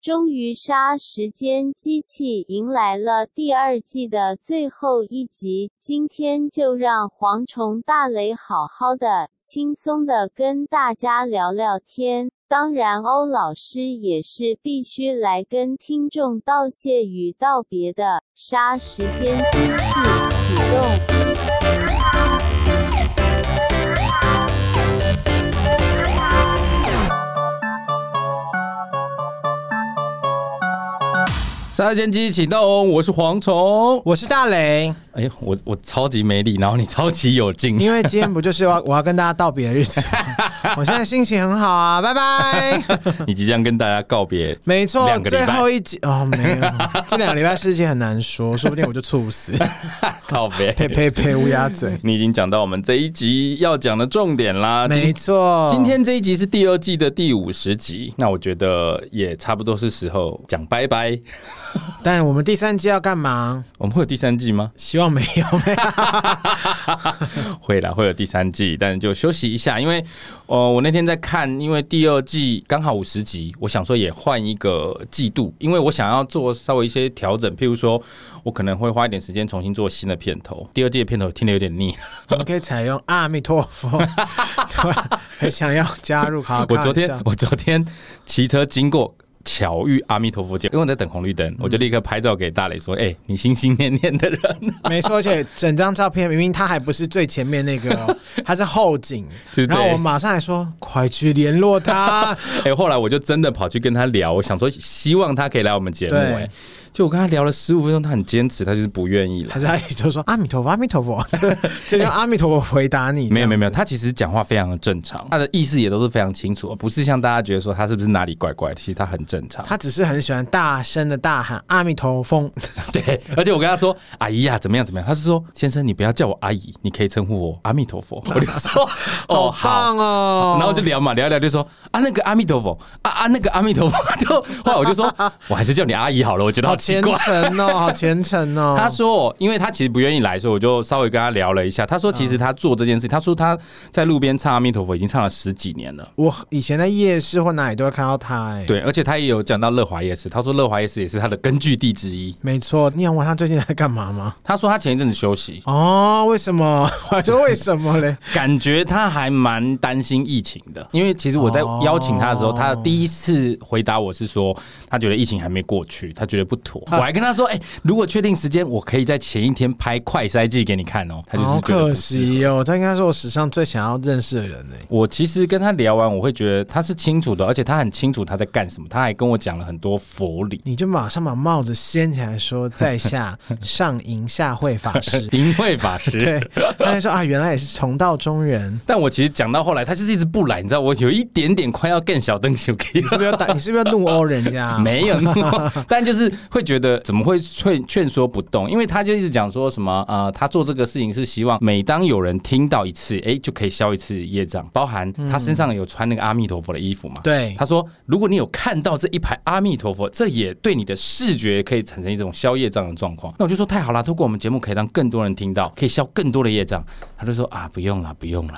终于，杀时间机器迎来了第二季的最后一集。今天就让蝗虫大雷好好的、轻松的跟大家聊聊天。当然，欧老师也是必须来跟听众道谢与道别的。杀时间机器启动。杀千机启动，我是蝗虫，我是大雷。哎呀，我我超级没力，然后你超级有劲，因为今天不就是要 我要跟大家道别的日子？我现在心情很好啊，拜拜。你即将跟大家告别，没错，最后一集哦，没有，这两个礼拜事情很难说，说不定我就猝死。告别，呸呸呸，乌鸦嘴。你已经讲到我们这一集要讲的重点啦，没错，今天这一集是第二季的第五十集，那我觉得也差不多是时候讲拜拜。但我们第三季要干嘛？我们会有第三季吗？希望没有，没有。会啦，会有第三季，但就休息一下，因为呃，我那天在看，因为第二季刚好五十集，我想说也换一个季度，因为我想要做稍微一些调整，譬如说我可能会花一点时间重新做新的片头。第二季的片头听得有点腻，我们可以采用阿弥陀佛，很想要加入好。我昨天我昨天骑车经过。巧遇阿弥陀佛姐，因为我在等红绿灯，我就立刻拍照给大磊说：“哎、欸，你心心念念的人、啊。”没错，而且整张照片明明他还不是最前面那个、哦，他是后景。然后我马上还说：“快去联络他。” 哎，后来我就真的跑去跟他聊，我想说希望他可以来我们节目、欸。哎。就我跟他聊了十五分钟，他很坚持，他就是不愿意了。他在就说阿弥陀佛，阿弥陀佛，这就阿弥陀佛回答你。没有没有没有，他其实讲话非常的正常，他的意思也都是非常清楚，不是像大家觉得说他是不是哪里怪怪的，其实他很正常。他只是很喜欢大声的大喊阿弥陀佛。对，而且我跟他说阿姨呀、啊，怎么样怎么样，他是说先生你不要叫我阿姨，你可以称呼我阿弥陀佛。我就说哦好哦，然后就聊嘛聊一聊就说啊那个阿弥陀佛啊啊那个阿弥陀佛，就后来我就说我还是叫你阿姨好了，我觉得好奇怪。哦，好虔诚哦！他说，因为他其实不愿意来，所以我就稍微跟他聊了一下。他说，其实他做这件事，他说他在路边唱阿弥陀佛已经唱了十几年了。我以前在夜市或哪里都会看到他，哎，对，而且他也有讲到乐华夜市。他说乐华夜市也是他的根据地之一。没错，你想问他最近在干嘛吗？他说他前一阵子休息。哦，为什么？我说为什么嘞？感觉他还蛮担心疫情的，因为其实我在邀请他的时候，他第一次回答我是说，他觉得疫情还没过去，他觉得不妥。我还跟他说，哎、欸。如果确定时间，我可以在前一天拍快筛剂给你看哦。他就是好可惜哦，他应该是我史上最想要认识的人呢。我其实跟他聊完，我会觉得他是清楚的，而且他很清楚他在干什么。他还跟我讲了很多佛理。你就马上把帽子掀起来说，在下 上银下惠法师，银惠法师。对，他还说啊，原来也是重道中人。但我其实讲到后来，他就是一直不来，你知道，我有一点点快要更小灯小 K。你是不是要打？你是不是要怒殴人家？没有怒，但就是会觉得怎么会劝劝说不动，因为他就一直讲说什么呃，他做这个事情是希望每当有人听到一次，哎、欸，就可以消一次业障，包含他身上有穿那个阿弥陀佛的衣服嘛。对，他说如果你有看到这一排阿弥陀佛，这也对你的视觉可以产生一种消业障的状况。那我就说太好了，透过我们节目可以让更多人听到，可以消更多的业障。他就说啊，不用了，不用了。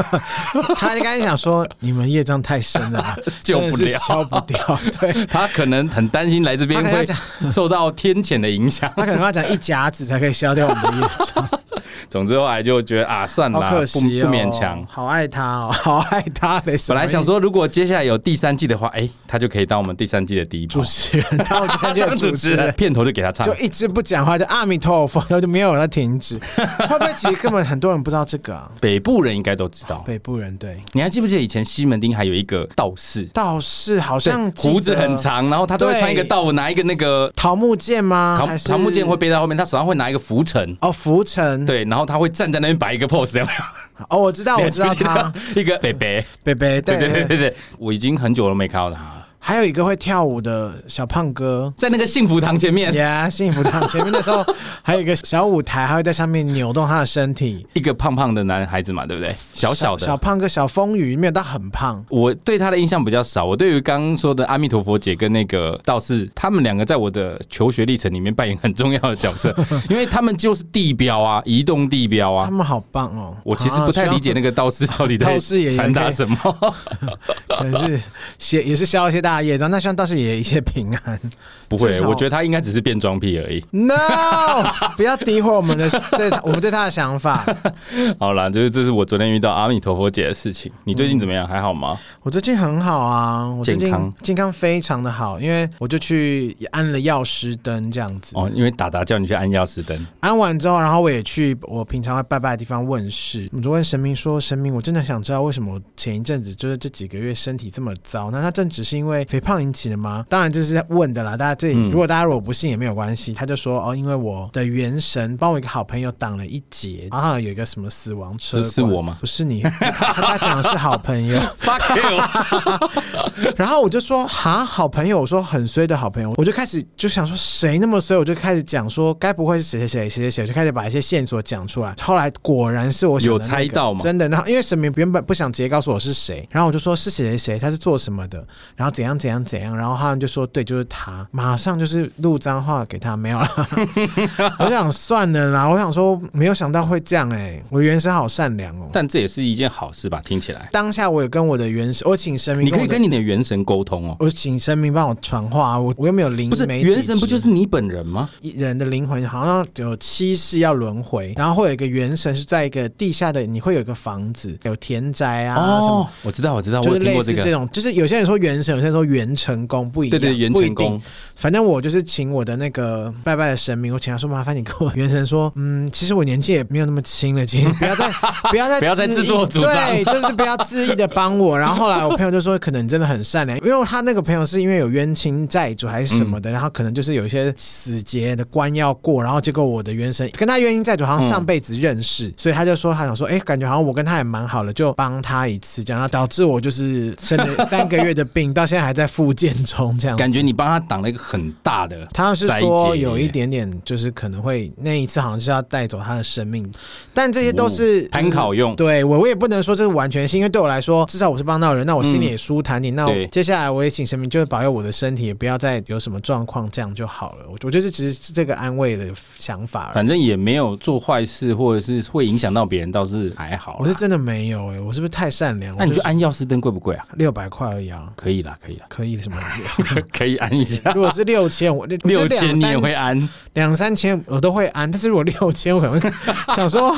他刚才想说你们业障太深了，救不了，消不掉。对，他可能很担心来这边会受到天谴的影响。他可能要讲一甲子才可以消掉我们的业障。总之后来就觉得啊，算了，可惜哦、不不勉强。好爱他哦，好爱他。本来想说，如果接下来有第三季的话，哎、欸，他就可以当我们第三季的第一主持人。当我第三季的 主持人，片头就给他唱，就一直不讲话，就阿弥陀佛，然后就没有人停止。会不会其实根本很多人不知道这个啊？北部人应该都知道。北部人对，你还记不记得以前西门町还有一个道士？道士好像胡子很长，然后他都会穿一个道，拿一个那个桃木剑吗？桃桃木剑会背在后面，他手上会拿一个拂尘。哦，拂尘。对，然后他会站在那边摆一个 pose，有没有？哦，我知道，我知道他。一个北北北北，对对。对对对，我已经很久都没看到他了。还有一个会跳舞的小胖哥，在那个幸福堂前面。呀，yeah, 幸福堂前面的时候，还有一个小舞台，还会在上面扭动他的身体。一个胖胖的男孩子嘛，对不对？小小的小，小胖哥，小风雨没有到很胖。我对他的印象比较少。我对于刚刚说的阿弥陀佛姐跟那个道士，他们两个在我的求学历程里面扮演很重要的角色，因为他们就是地标啊，移动地标啊。他们好棒哦！我其实不太理解那个道士到底在 传达什么，可能是也也是消一些大。大业障，那希望倒是也一切平安。不会，我觉得他应该只是变装癖而已。No，不要诋毁我们的对他，我们对他的想法。好啦，就是这是我昨天遇到阿弥陀佛姐的事情。你最近怎么样？嗯、还好吗？我最近很好啊，我最近健康健康非常的好，因为我就去安了药师灯这样子。哦，因为达达叫你去安药师灯，安完之后，然后我也去我平常会拜拜的地方问事，我就问神明说：“神明，我真的想知道为什么我前一阵子就是这几个月身体这么糟？那他正只是因为肥胖引起的吗？”当然这是问的啦，大家这里、嗯、如果大家如果不信也没有关系。他就说：“哦，因为我的元神帮我一个好朋友挡了一劫，然后有一个什么死亡车，是我吗？不是你，他讲的是好朋友。Fuck you. 然后我就说：哈，好朋友，我说很衰的好朋友，我就开始就想说谁那么衰，我就开始讲说该不会是谁谁谁谁谁谁，就开始把一些线索讲出来。后来果然是我、那个、有猜到吗？真的。然后因为神明原本不想直接告诉我是谁，然后我就说是谁谁谁，他是做什么的，然后怎样怎样怎样，然后他们就说对，就是他，马上就是录脏话给他，没有了。我想算了啦，我想说没有想到会这样哎、欸，我的元神好善良哦。但这也是一件好事吧？听起来。当下我有跟我的原神，我请神明，你可以跟你的元神沟通哦。我请神明帮我传话，我我又没有灵，不是元神不就是你本人吗？人的灵魂好像有七世要轮回，然后会有一个元神是在一个地下的，你会有一个房子，有田宅啊。哦，什么我知道，我知道，就是类似这种，就是有些人说元神，有些人说元成功，不一样，对对，元成功。反正我就是请我的那个拜拜的神明，我请他说，麻烦你跟我元神说，嗯，其实我年纪也没有那么轻了，请不要再 不要再 不要再自作主张，对，就是不要恣意的帮我。然后后来我朋友就说，可能你真的很善良，因为他那个朋友是因为有冤亲债主还是什么的，嗯、然后可能就是有一些死结的关要过，然后结果我的元神跟他冤亲债主好像上辈子认识，嗯、所以他就说他想说，哎，感觉好像我跟他也蛮好了，就帮他一次，这样然后导致我就是生了三个月的病，到现在还在复健中，这样感觉你帮他挡了一个很大的，他是说有一点点就是可能会那一次好像是要带走他的生命，但这些都是参考用，对我我也不能说这是完全性，因为对我来说至少我是帮到人，那我心里也舒坦点。嗯、那我接下来我也请神明就是保佑我的身体，也不要再有什么状况，这样就好了。我我觉得只是这个安慰的想法，反正也没有做坏事，或者是会影响到别人，倒是还好。我是真的没有哎、欸，我是不是太善良？那你就安药师灯贵不贵啊？六百块而已啊，可以啦，可以啦，可以什么？可以安一下。如果是六千，我 六千你也会安，两三千我都会安。但是如果六千，我可能会想说，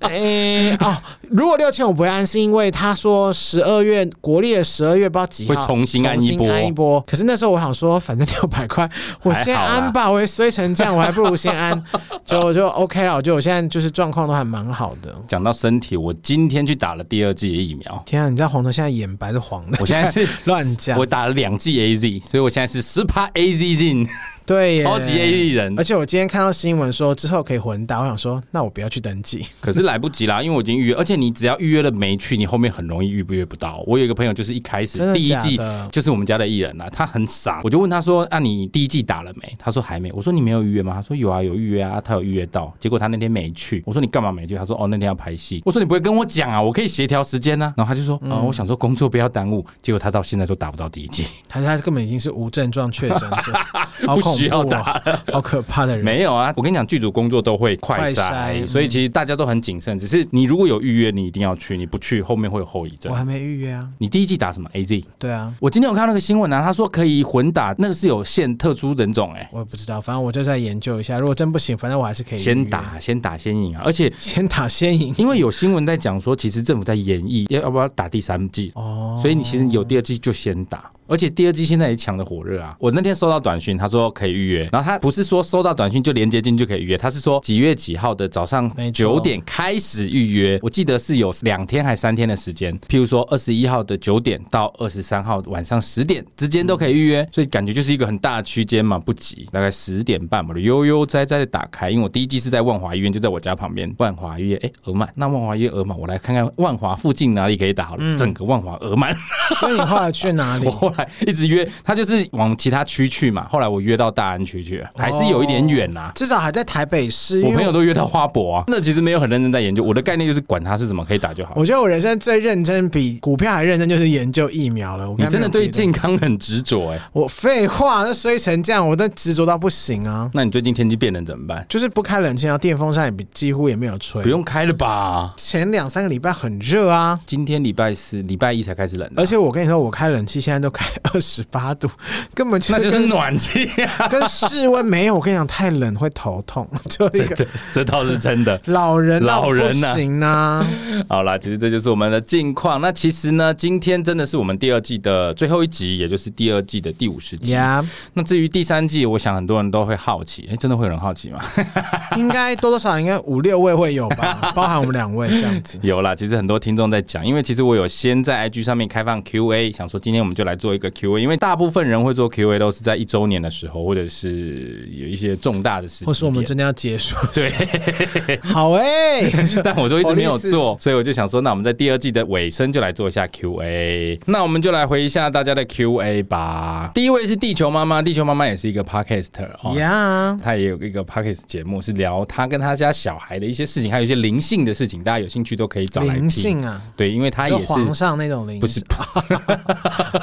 哎、欸、哦，如果六千我不会安，是因为他说十二月国历的十二月不知道几号会重新安一波，安一波。可是那时候我想说，反正六百块，我先安吧。我也衰成这样，我还不如先安，就就 OK 了。我觉得我现在就是状况都还蛮好的。讲到身体，我今天去打了第二剂的疫苗。天啊，你知道黄头现在眼白是黄的，我现在是乱讲。我打了两剂 AZ，所以我现在是十趴 AZ 进。对，超级 A 艺人，而且我今天看到新闻说之后可以混打，我想说那我不要去登记，可是来不及啦，因为我已经预约，而且你只要预约了没去，你后面很容易预不约不到。我有一个朋友就是一开始第一季就是我们家的艺人啦，他很傻，我就问他说：“那、啊、你第一季打了没？”他说还没。我说：“你没有预约吗？”他说：“有啊，有预约啊，他有预约到。”结果他那天没去。我说：“你干嘛没去？”他说：“哦，那天要拍戏。”我说：“你不会跟我讲啊？我可以协调时间呢、啊。”然后他就说：“哦、嗯，我想说工作不要耽误。”结果他到现在都打不到第一季，他他根本已经是无症状确诊者，好需要打。好可怕的人！没有啊，我跟你讲，剧组工作都会快筛，所以其实大家都很谨慎。只是你如果有预约，你一定要去，你不去后面会有后遗症。我还没预约啊。你第一季打什么？AZ？对啊，我今天有看到那个新闻啊，他说可以混打，那个是有限特殊人种哎、欸。我也不知道，反正我就在研究一下。如果真不行，反正我还是可以先打，先打先赢啊。而且先打先赢，因为有新闻在讲说，其实政府在演绎要要不要打第三季哦，所以你其实有第二季就先打。而且第二季现在也抢的火热啊！我那天收到短讯，他说可以预约，然后他不是说收到短讯就连接进就可以预约，他是说几月几号的早上九点开始预约。我记得是有两天还三天的时间，譬如说二十一号的九点到二十三号晚上十点之间都可以预约，所以感觉就是一个很大的区间嘛，不急，大概十点半我就悠悠哉哉的打开，因为我第一季是在万华医院，就在我家旁边。万华医院，哎，额满，那万华医院额满，我来看看万华附近哪里可以打好了，嗯、整个万华额满。所以你后来去哪里？来一直约。他就是往其他区去嘛，后来我约到大安区去，还是有一点远呐、啊。至少还在台北市。我朋友都约到花博啊，那其实没有很认真在研究。我的概念就是管他是怎么可以打就好。我觉得我人生最认真，比股票还认真，就是研究疫苗了。我你真的对健康很执着哎。我废话，那衰成这样，我都执着到不行啊。那你最近天气变冷怎么办？就是不开冷气，然后电风扇也几乎也没有吹。不用开了吧？前两三个礼拜很热啊。今天礼拜四、礼拜一才开始冷、啊。而且我跟你说，我开冷气现在都开二十八度，根本就那就是暖气啊，跟室温没有。我跟你讲，太冷会头痛，就一个这倒是真的。老人老人呐，行啊。好啦，其实这就是我们的近况。那其实呢，今天真的是我们第二季的最后一集，也就是第二季的第五十集。那至于第三季，我想很多人都会好奇，哎、欸，真的会有人好奇吗？应该多多少少应该五六位会有吧，包含我们两位这样子。有啦，其实很多听众在讲，因为其实我有先在 IG 上面开放 QA，想说今天我们就来做一个 QA，因为大部分人会做 QA 都是在一周年的时候，或者是有一些重大的事情，或是我们真的要结束。对，好哎、欸，但我都一直没有做，所以我就想说，那我们在第二季的尾声就来做一下 QA。那我们就来回一下大家的 QA 吧。第一位是地球妈妈，地球妈妈也是一个 Podcaster 哦，呀，她也有一个 Podcast 节目，是聊她跟她家小孩的一些事情，还有一些灵性的事情，大家有兴趣都可以找来听。灵性啊，对，因为她也是皇上那种灵性，不是，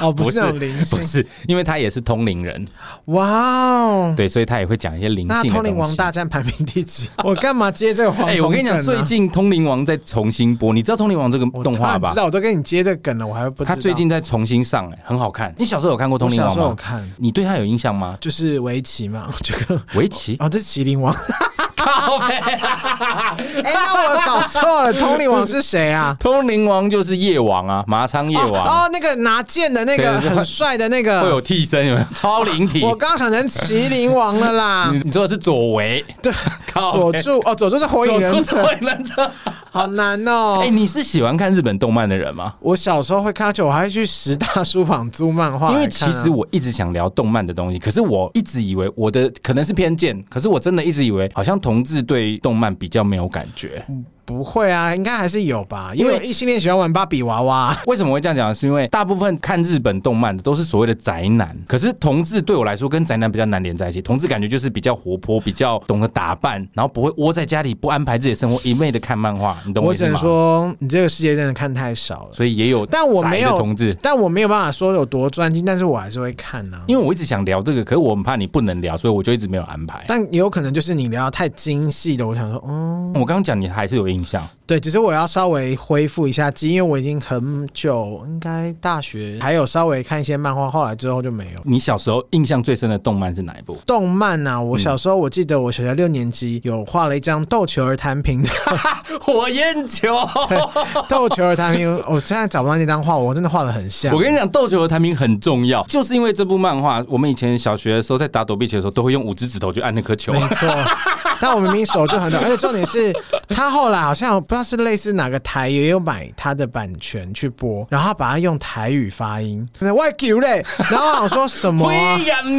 哦，不是那种灵性，不是，因为他也是通灵人。哇哦，对，所以他也会讲一些灵性通灵王大战排名第几？我干嘛接这个黄？哎，我跟你讲，最近通灵王在重新播，你知道通灵王这个动画吧？知道，我都跟你接这个梗了，我还不知道。他最近在重新上，哎，很好看。你小时候有看过通灵王吗？小时候有看。你对他有印象吗？就是围棋嘛，这个围棋哦，这是麒麟王。靠背！哎，那我搞错了，通灵王是谁啊？通灵王就是夜王啊，麻仓夜王。哦，那个拿剑的那个很帅的那个，会有替身，有没有？超灵体。我刚想成麒麟王了啦。你你说的是左为？对，佐助哦，佐助是火影忍者。火影忍者。好难哦！哎，你是喜欢看日本动漫的人吗？我小时候会看，而且我还会去十大书房租漫画。因为其实我一直想聊动漫的东西，可是我一直以为我的可能是偏见，可是我真的一直以为好像同志对动漫比较没有感觉。嗯不会啊，应该还是有吧，因为异性恋喜欢玩芭比娃娃。为什么会这样讲？是因为大部分看日本动漫的都是所谓的宅男，可是同志对我来说跟宅男比较难连在一起。同志感觉就是比较活泼，比较懂得打扮，然后不会窝在家里不安排自己的生活，一昧的看漫画。你懂我意思吗？我只能说你这个世界真的看太少了，所以也有，但我没有同志，但我没有办法说有多专心，但是我还是会看呢、啊。因为我一直想聊这个，可是我很怕你不能聊，所以我就一直没有安排。但也有可能就是你聊太精细的，我想说，嗯，我刚刚讲你还是有印象。对，只是我要稍微恢复一下记忆，因为我已经很久，应该大学还有稍微看一些漫画，后来之后就没有。你小时候印象最深的动漫是哪一部？动漫啊，我小时候我记得我小学六年级有画了一张斗球儿弹平的火焰球，斗球儿弹平，我现在找不到那张画，我真的画的很像。我跟你讲，斗球儿弹平很重要，就是因为这部漫画，我们以前小学的时候在打躲避球的时候，都会用五只指头去按那颗球。没错，但我明明手就很短，而且重点是他后来好像。不知道是类似哪个台也有买他的版权去播，然后把它用台语发音，外球嘞，然后我想说什么、啊？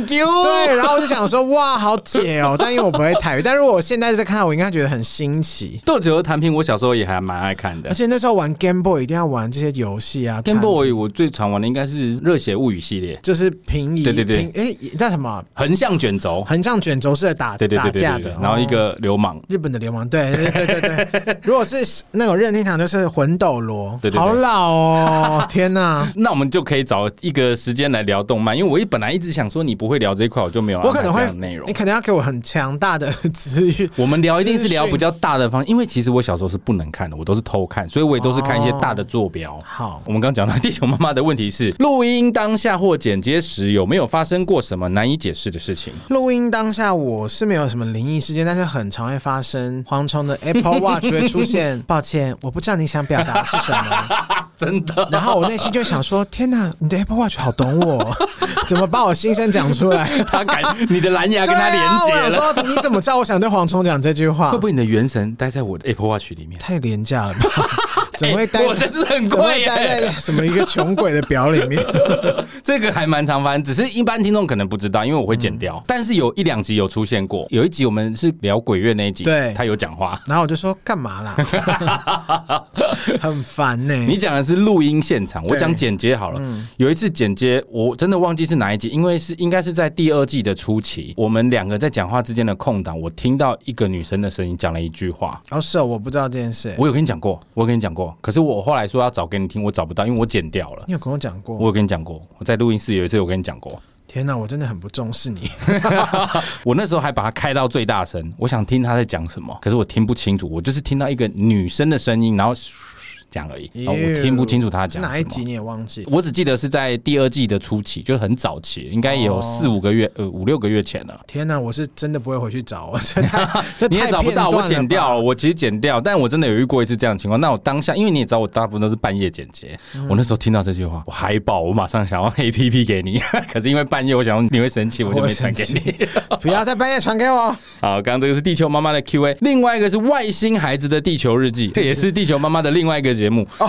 对，然后我就想说哇，好解哦，但因为我不会台语，但如果我现在在看，我应该觉得很新奇。斗球弹屏，我小时候也还蛮爱看的，而且那时候玩 Game Boy 一定要玩这些游戏啊。Game Boy 我最常玩的应该是《热血物语》系列，就是平移，对对对，哎，叫什么？横向卷轴，横向卷轴式的打对对对对对打架的，然后一个流氓，日本的流氓，对对对对对，如果是。那种任天堂就是魂斗罗，对对对，好老哦！天哪，那我们就可以找一个时间来聊动漫，因为我一本来一直想说你不会聊这一块，我就没有。我可能会内容，你可能要给我很强大的资源。我们聊一定是聊比较大的方，因为其实我小时候是不能看的，我都是偷看，所以我也都是看一些大的坐标。哦、好，我们刚讲到地球妈妈的问题是：录音当下或剪接时有没有发生过什么难以解释的事情？录音当下我是没有什么灵异事件，但是很常会发生蝗虫的 Apple Watch 会出现。抱歉，我不知道你想表达是什么，真的。然后我内心就想说：天哪，你的 Apple Watch 好懂我，怎么把我心声讲出来？他感你的蓝牙跟他连接了。啊、我说你怎么知道我想对蝗虫讲这句话？会不会你的元神待在我的 Apple Watch 里面？太廉价了吧？怎么会待？欸、我这是很贵，待在什么一个穷鬼的表里面？这个还蛮常发生，只是一般听众可能不知道，因为我会剪掉。嗯、但是有一两集有出现过，有一集我们是聊鬼月那一集，对，他有讲话，然后我就说干嘛啦？很烦呢、欸。你讲的是录音现场，我讲剪接好了。嗯、有一次剪接，我真的忘记是哪一集，因为是应该是在第二季的初期，我们两个在讲话之间的空档，我听到一个女生的声音讲了一句话。哦，是哦，我不知道这件事。我有跟你讲过，我有跟你讲过，可是我后来说要找给你听，我找不到，因为我剪掉了。你有跟我讲过？我有跟你讲过，我在录音室有一次我跟你讲过。天哪，我真的很不重视你。我那时候还把它开到最大声，我想听他在讲什么，可是我听不清楚，我就是听到一个女生的声音，然后。这样而已。我听不清楚他讲哪一集，你也忘记？我只记得是在第二季的初期，就是很早期，应该也有四五个月，呃，五六个月前了。天哪，我是真的不会回去找，你也找不到，我剪掉了。我其实剪掉，但我真的有遇过一次这样的情况。那我当下，因为你也知道，我大部分都是半夜剪接，我那时候听到这句话，我嗨爆，我马上想要 APP 给你。可是因为半夜，我想你会生气，我就没传给你。不要在半夜传给我。好，刚刚这个是地球妈妈的 Q&A，另外一个是外星孩子的地球日记，这也是地球妈妈的另外一个节目。哦，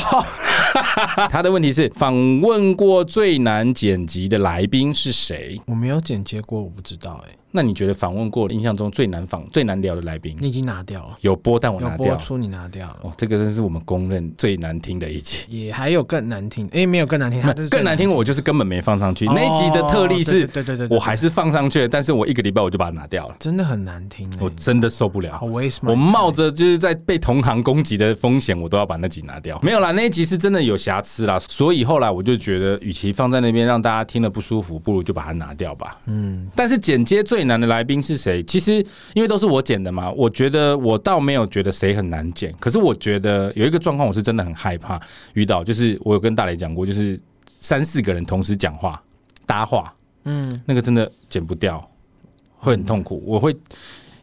他的问题是访问过最难剪辑的来宾是谁？我没有剪接过，我不知道哎、欸。那你觉得访问过印象中最难访、最难聊的来宾？你已经拿掉了，有播，但我拿掉了。有播出，你拿掉了。哦，这个真是我们公认最难听的一集。也还有更难听，哎，没有更难听，更难听，我就是根本没放上去。那一集的特例是，对对对，我还是放上去了，但是我一个礼拜我就把它拿掉了。真的很难听，我真的受不了。我冒着就是在被同行攻击的风险，我都要把那集拿掉。没有啦，那一集是真的有瑕疵啦，所以后来我就觉得，与其放在那边让大家听了不舒服，不如就把它拿掉吧。嗯，但是剪接最难的来宾是。谁？其实因为都是我剪的嘛，我觉得我倒没有觉得谁很难剪。可是我觉得有一个状况，我是真的很害怕遇到，就是我有跟大雷讲过，就是三四个人同时讲话搭话，嗯，那个真的剪不掉，会很痛苦。我会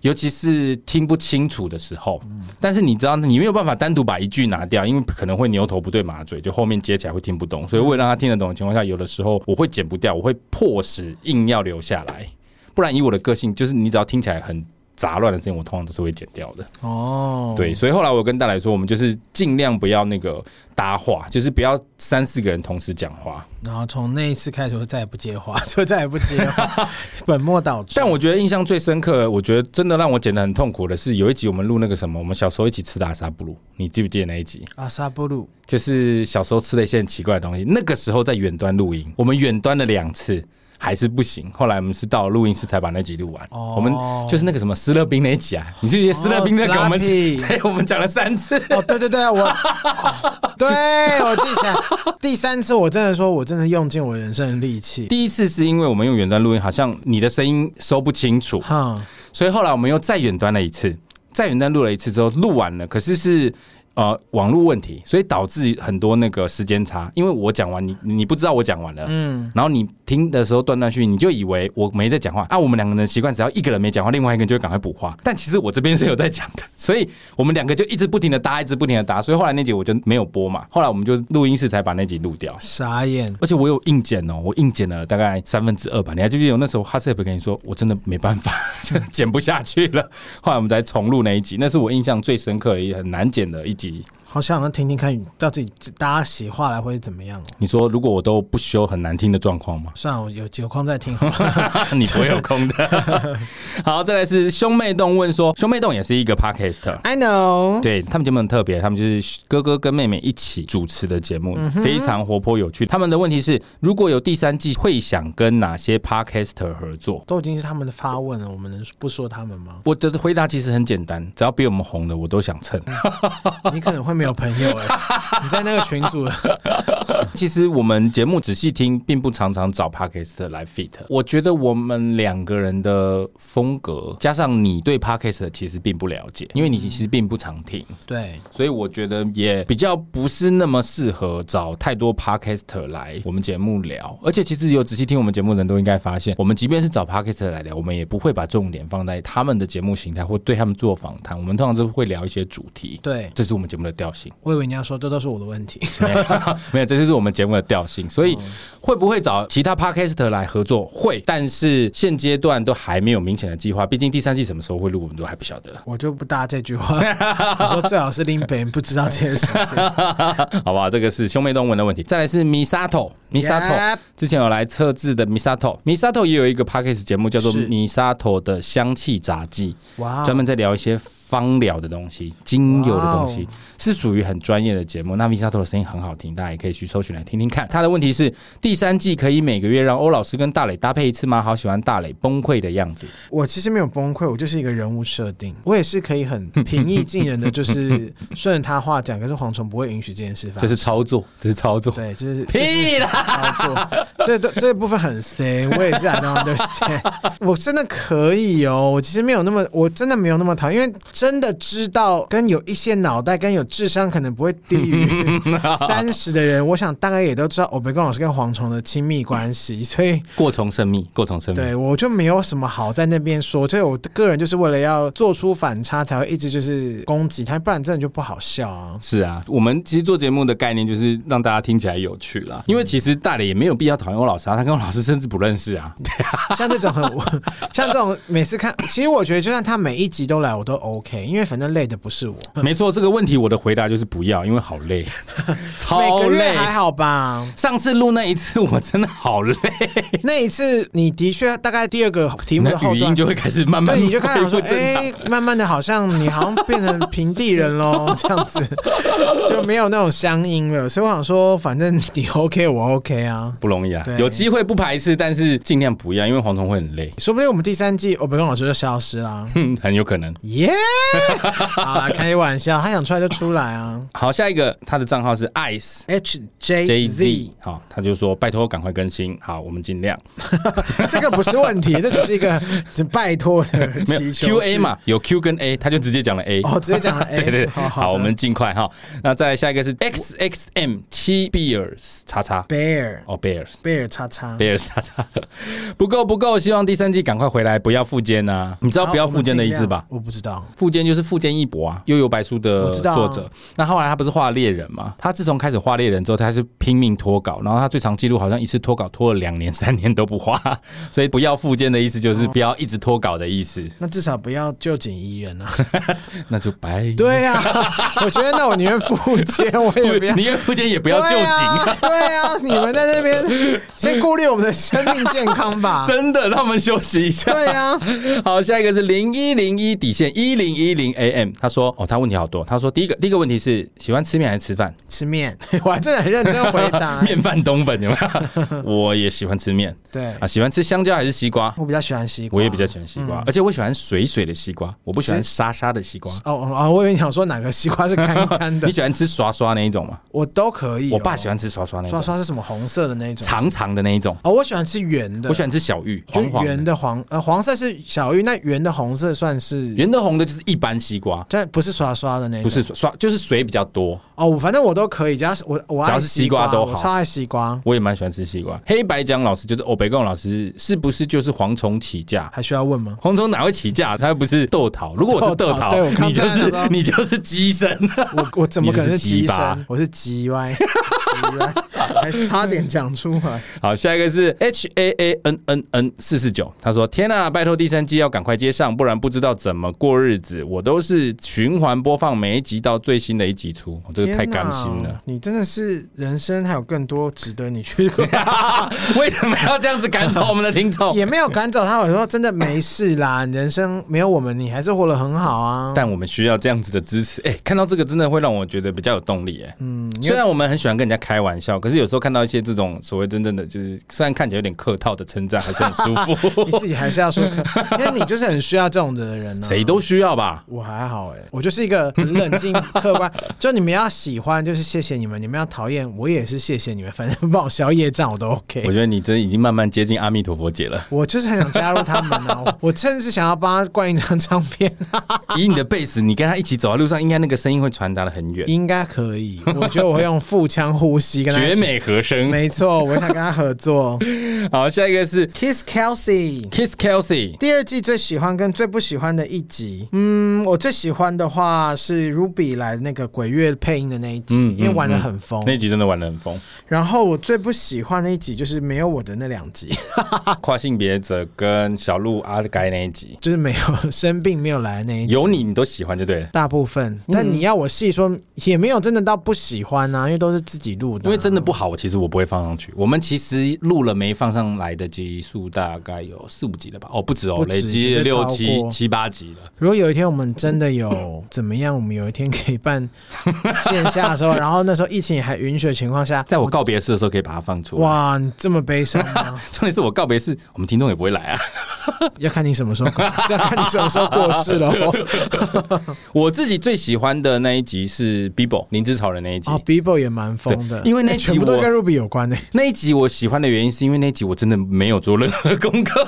尤其是听不清楚的时候，但是你知道，你没有办法单独把一句拿掉，因为可能会牛头不对马嘴，就后面接起来会听不懂。所以为了让他听得懂的情况下，有的时候我会剪不掉，我会迫使硬要留下来。不然以我的个性，就是你只要听起来很杂乱的声音，我通常都是会剪掉的。哦，对，所以后来我跟大来说，我们就是尽量不要那个搭话，就是不要三四个人同时讲话。然后从那一次开始，我再也不接话，就再也不接话，本末倒置。但我觉得印象最深刻，我觉得真的让我剪得很痛苦的是，有一集我们录那个什么，我们小时候一起吃的阿萨布鲁，你记不记得那一集？阿萨布鲁就是小时候吃了一些很奇怪的东西。那个时候在远端录音，我们远端了两次。还是不行，后来我们是到录音室才把那集录完。哦，我们就是那个什么斯乐冰那一集啊，你记不记得斯乐冰在给我们，对，我们讲了三次。哦，对对对，我，对我记起来，第三次我真的说，我真的用尽我人生的力气。第一次是因为我们用远端录音，好像你的声音收不清楚，哈，所以后来我们又再远端了一次，再远端录了一次之后，录完了，可是是。呃，网络问题，所以导致很多那个时间差。因为我讲完，你你不知道我讲完了，嗯，然后你听的时候断断续续，你就以为我没在讲话。啊，我们两个人的习惯，只要一个人没讲话，另外一个人就会赶快补话。但其实我这边是有在讲的，所以我们两个就一直不停的搭，一直不停的搭。所以后来那集我就没有播嘛。后来我们就录音室才把那集录掉。傻眼！而且我有硬剪哦，我硬剪了大概三分之二吧。你还记不记得我那时候哈斯也不跟你说，我真的没办法，就 剪不下去了。后来我们才重录那一集，那是我印象最深刻的，也很难剪的一集。集好想要听听看，到底大家写话来会怎么样？你说如果我都不修很难听的状况吗？算了，我有有空再听。你不会有空的。好，再来是兄妹洞问说，兄妹洞也是一个 podcaster。I know。对，他们节目很特别，他们就是哥哥跟妹妹一起主持的节目，非常活泼有趣。他们的问题是，如果有第三季，会想跟哪些 podcaster 合作？都已经是他们的发问了，我们能不说他们吗？我的回答其实很简单，只要比我们红的，我都想蹭。你可能会没有朋友哎，你在那个群组。其实我们节目仔细听，并不常常找 Podcast 来 fit。我觉得我们两个人的风格，加上你对 Podcast 其实并不了解，因为你其实并不常听。对，所以我觉得也比较不是那么适合找太多 Podcast 来我们节目聊。而且其实有仔细听我们节目的人都应该发现，我们即便是找 Podcast 来聊，我们也不会把重点放在他们的节目形态或对他们做访谈。我们通常都会聊一些主题。对，这是我们节目的调。我以为你要说，这都是我的问题，没有，这就是我们节目的调性。所以会不会找其他 Podcaster 来合作？会，但是现阶段都还没有明显的计划。毕竟第三季什么时候会录，我们都还不晓得。我就不搭这句话。我说最好是令别人不知道这件事情，好不好？这个是兄妹动物的问题。再来是 Misato，Misato 之前有来测字的 Misato，Misato 也有一个 Podcast 节目叫做 Misato 的香气杂技，哇，专门在聊一些。芳疗的东西，精油的东西，是属于很专业的节目。那 Misato 的声音很好听，大家也可以去搜寻来听听看。他的问题是：第三季可以每个月让欧老师跟大磊搭配一次吗？好喜欢大磊崩溃的样子。我其实没有崩溃，我就是一个人物设定，我也是可以很平易近人的，就是顺着他话讲。可是蝗虫不会允许这件事发生。这是操作，这是操作。对，就是屁啦！操作，这这这部分很 C，我也是 I don't understand。我真的可以哦，我其实没有那么，我真的没有那么讨厌，因为。真的知道跟有一些脑袋跟有智商可能不会低于 三十的人，我想大概也都知道我北共老师跟蝗虫的亲密关系，所以过从甚密，过从甚密。对，我就没有什么好在那边说，所以我个人就是为了要做出反差，才会一直就是攻击他，不然真的就不好笑啊。是啊，我们其实做节目的概念就是让大家听起来有趣啦，因为其实大磊也没有必要讨厌我老师啊，他跟我老师甚至不认识啊。对啊，像这种很，像这种每次看，其实我觉得就算他每一集都来，我都 OK，因为反正累的不是我。没错，这个问题我的回答就是不要，因为好累，超累。还好吧？上次录那一次我真的好累，那一次你的确大概第二个题目的后语音就会开始慢慢，对，你就开始说，哎，慢慢的好像你好像变成平地人喽，这样子就没有那种乡音了。所以我想说，反正你 OK，我 OK 啊，不容易啊。有机会不排斥，但是尽量不要，因为蝗虫会很累。说不定我们第三季欧北共老师就消失了，很有可能。耶，好啦，开玩笑，他想出来就出来啊。好，下一个他的账号是 ice h j z，好，他就说拜托赶快更新。好，我们尽量。这个不是问题，这只是一个拜托的祈求。Q A 嘛，有 Q 跟 A，他就直接讲了 A。哦，直接讲了 A。对对，好，好我们尽快哈。那再下一个是 X X M 七 beers 叉叉 Bear 哦 Bears Bear 叉叉 Bears 叉叉 不够不够，希望第三季赶快回来，不要复健呐。你知道不要复健的意思吧？我不知道，复健就是复健一博啊，悠游白书的作者。那后来他不是画猎人嘛？他自从开始画猎人之后，他是拼命拖稿，然后他最长记录好像一次拖稿拖了两年三年都不画，所以不要复健的意思就是不要一直拖稿的意思。那至少不要旧井宜人啊，那就白。对呀，我觉得那我宁愿复健，我也不要，宁愿复健也不要旧井。对啊，你们在那边先顾虑我们的生命健康吧。真的，让我们休息一下。对啊，好，下一个是零一零一底线一零一零 AM，他说哦，他问题好多。他说第一个第一个问题是喜欢吃面还是吃饭？吃面，我还真的很认真回答。面饭冬粉有没有？我也喜欢吃面。对啊，喜欢吃香蕉还是西瓜？我比较喜欢西瓜。我也比较喜欢西瓜，而且我喜欢水水的西瓜，我不喜欢沙沙的西瓜。哦哦，我以为你想说哪个西瓜是干干的？你喜欢吃刷刷那一种吗？我都可以。我爸喜欢吃刷刷那种。刷刷是什么？红色的那一种，长长的那一种。哦，我喜欢吃圆的。我喜欢吃小玉，黄黄圆的黄呃黄色是小玉，那圆的红色算是圆的红的就是一般西瓜，但不是刷刷的那种。不是刷，就是水比较多。哦，反正我都可以，只要是我我只要是西瓜都好，超爱西瓜。我也蛮喜欢吃西瓜。黑白讲老师就是欧北贡老师，是不是就是蝗虫起价？还需要问吗？蝗虫哪会起价？他又不是豆桃。如果我是豆桃，你就是你就是鸡生。我我怎么可能是鸡生？我是鸡歪，还差点讲出来。好，下一个是 H A A N N N 四四九，他说：天呐，拜托第三季要赶快接上，不然不知道怎么过日子。我都是循环播放每一集到最新的一集出，这个太甘心了。你真的是人生还有更多值得你去。为什么要这样子赶走我们的听众？也没有赶走他，我说真的没事啦。人生没有我们，你还是活得很好啊。但我们需要这样子的支持。哎、欸，看到这个真的会让我觉得比较有动力。哎，嗯，虽然我们很喜欢跟人家开玩笑，可是有时候看到一些这种所谓真正的，就是虽然看起来有点客套的称赞，还是很舒服。你自己还是要说客，因为你就是很需要这种的人呢、啊。谁都需要吧？我还好哎，我就是一个很冷静客观。就你们要喜欢，就是谢谢你们；你们要讨厌，我也是谢谢你们。反正帮我消业障，我都 OK。我觉得你真的已经慢慢接近阿弥陀佛姐了。我就是很想加入他们啊，我甚至想要帮他灌一张唱片。以你的贝斯，你跟他一起走在路上，应该那个声音会传达的很远。应该可以，我觉得我会用腹腔呼吸跟他绝美和声。没错，我想跟他合作。好，下一个是 Kiss Kelsey，Kiss Kelsey。第二季最喜欢跟最不喜欢的一集，嗯，我最喜欢的话是 Ruby 来那个鬼月配音的那一集，因为玩的很疯，那一集真的玩的很疯。然后我最不喜欢的一集就是没有我的那两集，跨性别者跟小鹿阿该那一集，就是没有生病没有来的那一集，有你你都喜欢就对了，大部分。但你要我细说，也没有真的到不喜欢啊，因为都是自己录的、啊，因为真的不好，我其实我不会放上去。我们其实录了没放上来的集数大概有四五集了吧？哦，不止哦，止累积六七七八集了。如果有一天我们真的有怎么样，我们有一天可以办线下的时候，然后那时候疫情还允许的情况下，在我告别式的时候可以把它放出来。哇，你这么悲伤吗？重点是我告别式，我们听众也不会来啊。要看你什么时候，要看你什么时候过世了。我自己最喜欢的那一集是 Bibo 灵芝草人那一集。哦，Bibo 也蛮疯的。的，因为那集全部都我跟 Ruby 有关的。那一集我喜欢的原因是因为那一集我真的没有做任何 功课，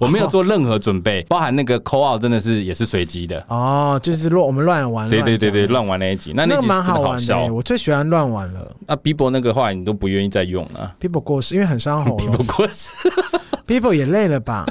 我没有做任何准备，包含那个 call out 真的是也是随机的。哦，就是乱我们乱玩，对对对对，乱玩那一集，那那那个蛮好好玩的欸，我最喜欢乱玩了。啊，Bibo 那个话你都不愿意再用了，People 过世，因为很伤喉咙，Bibo 过世。，People 也累了吧？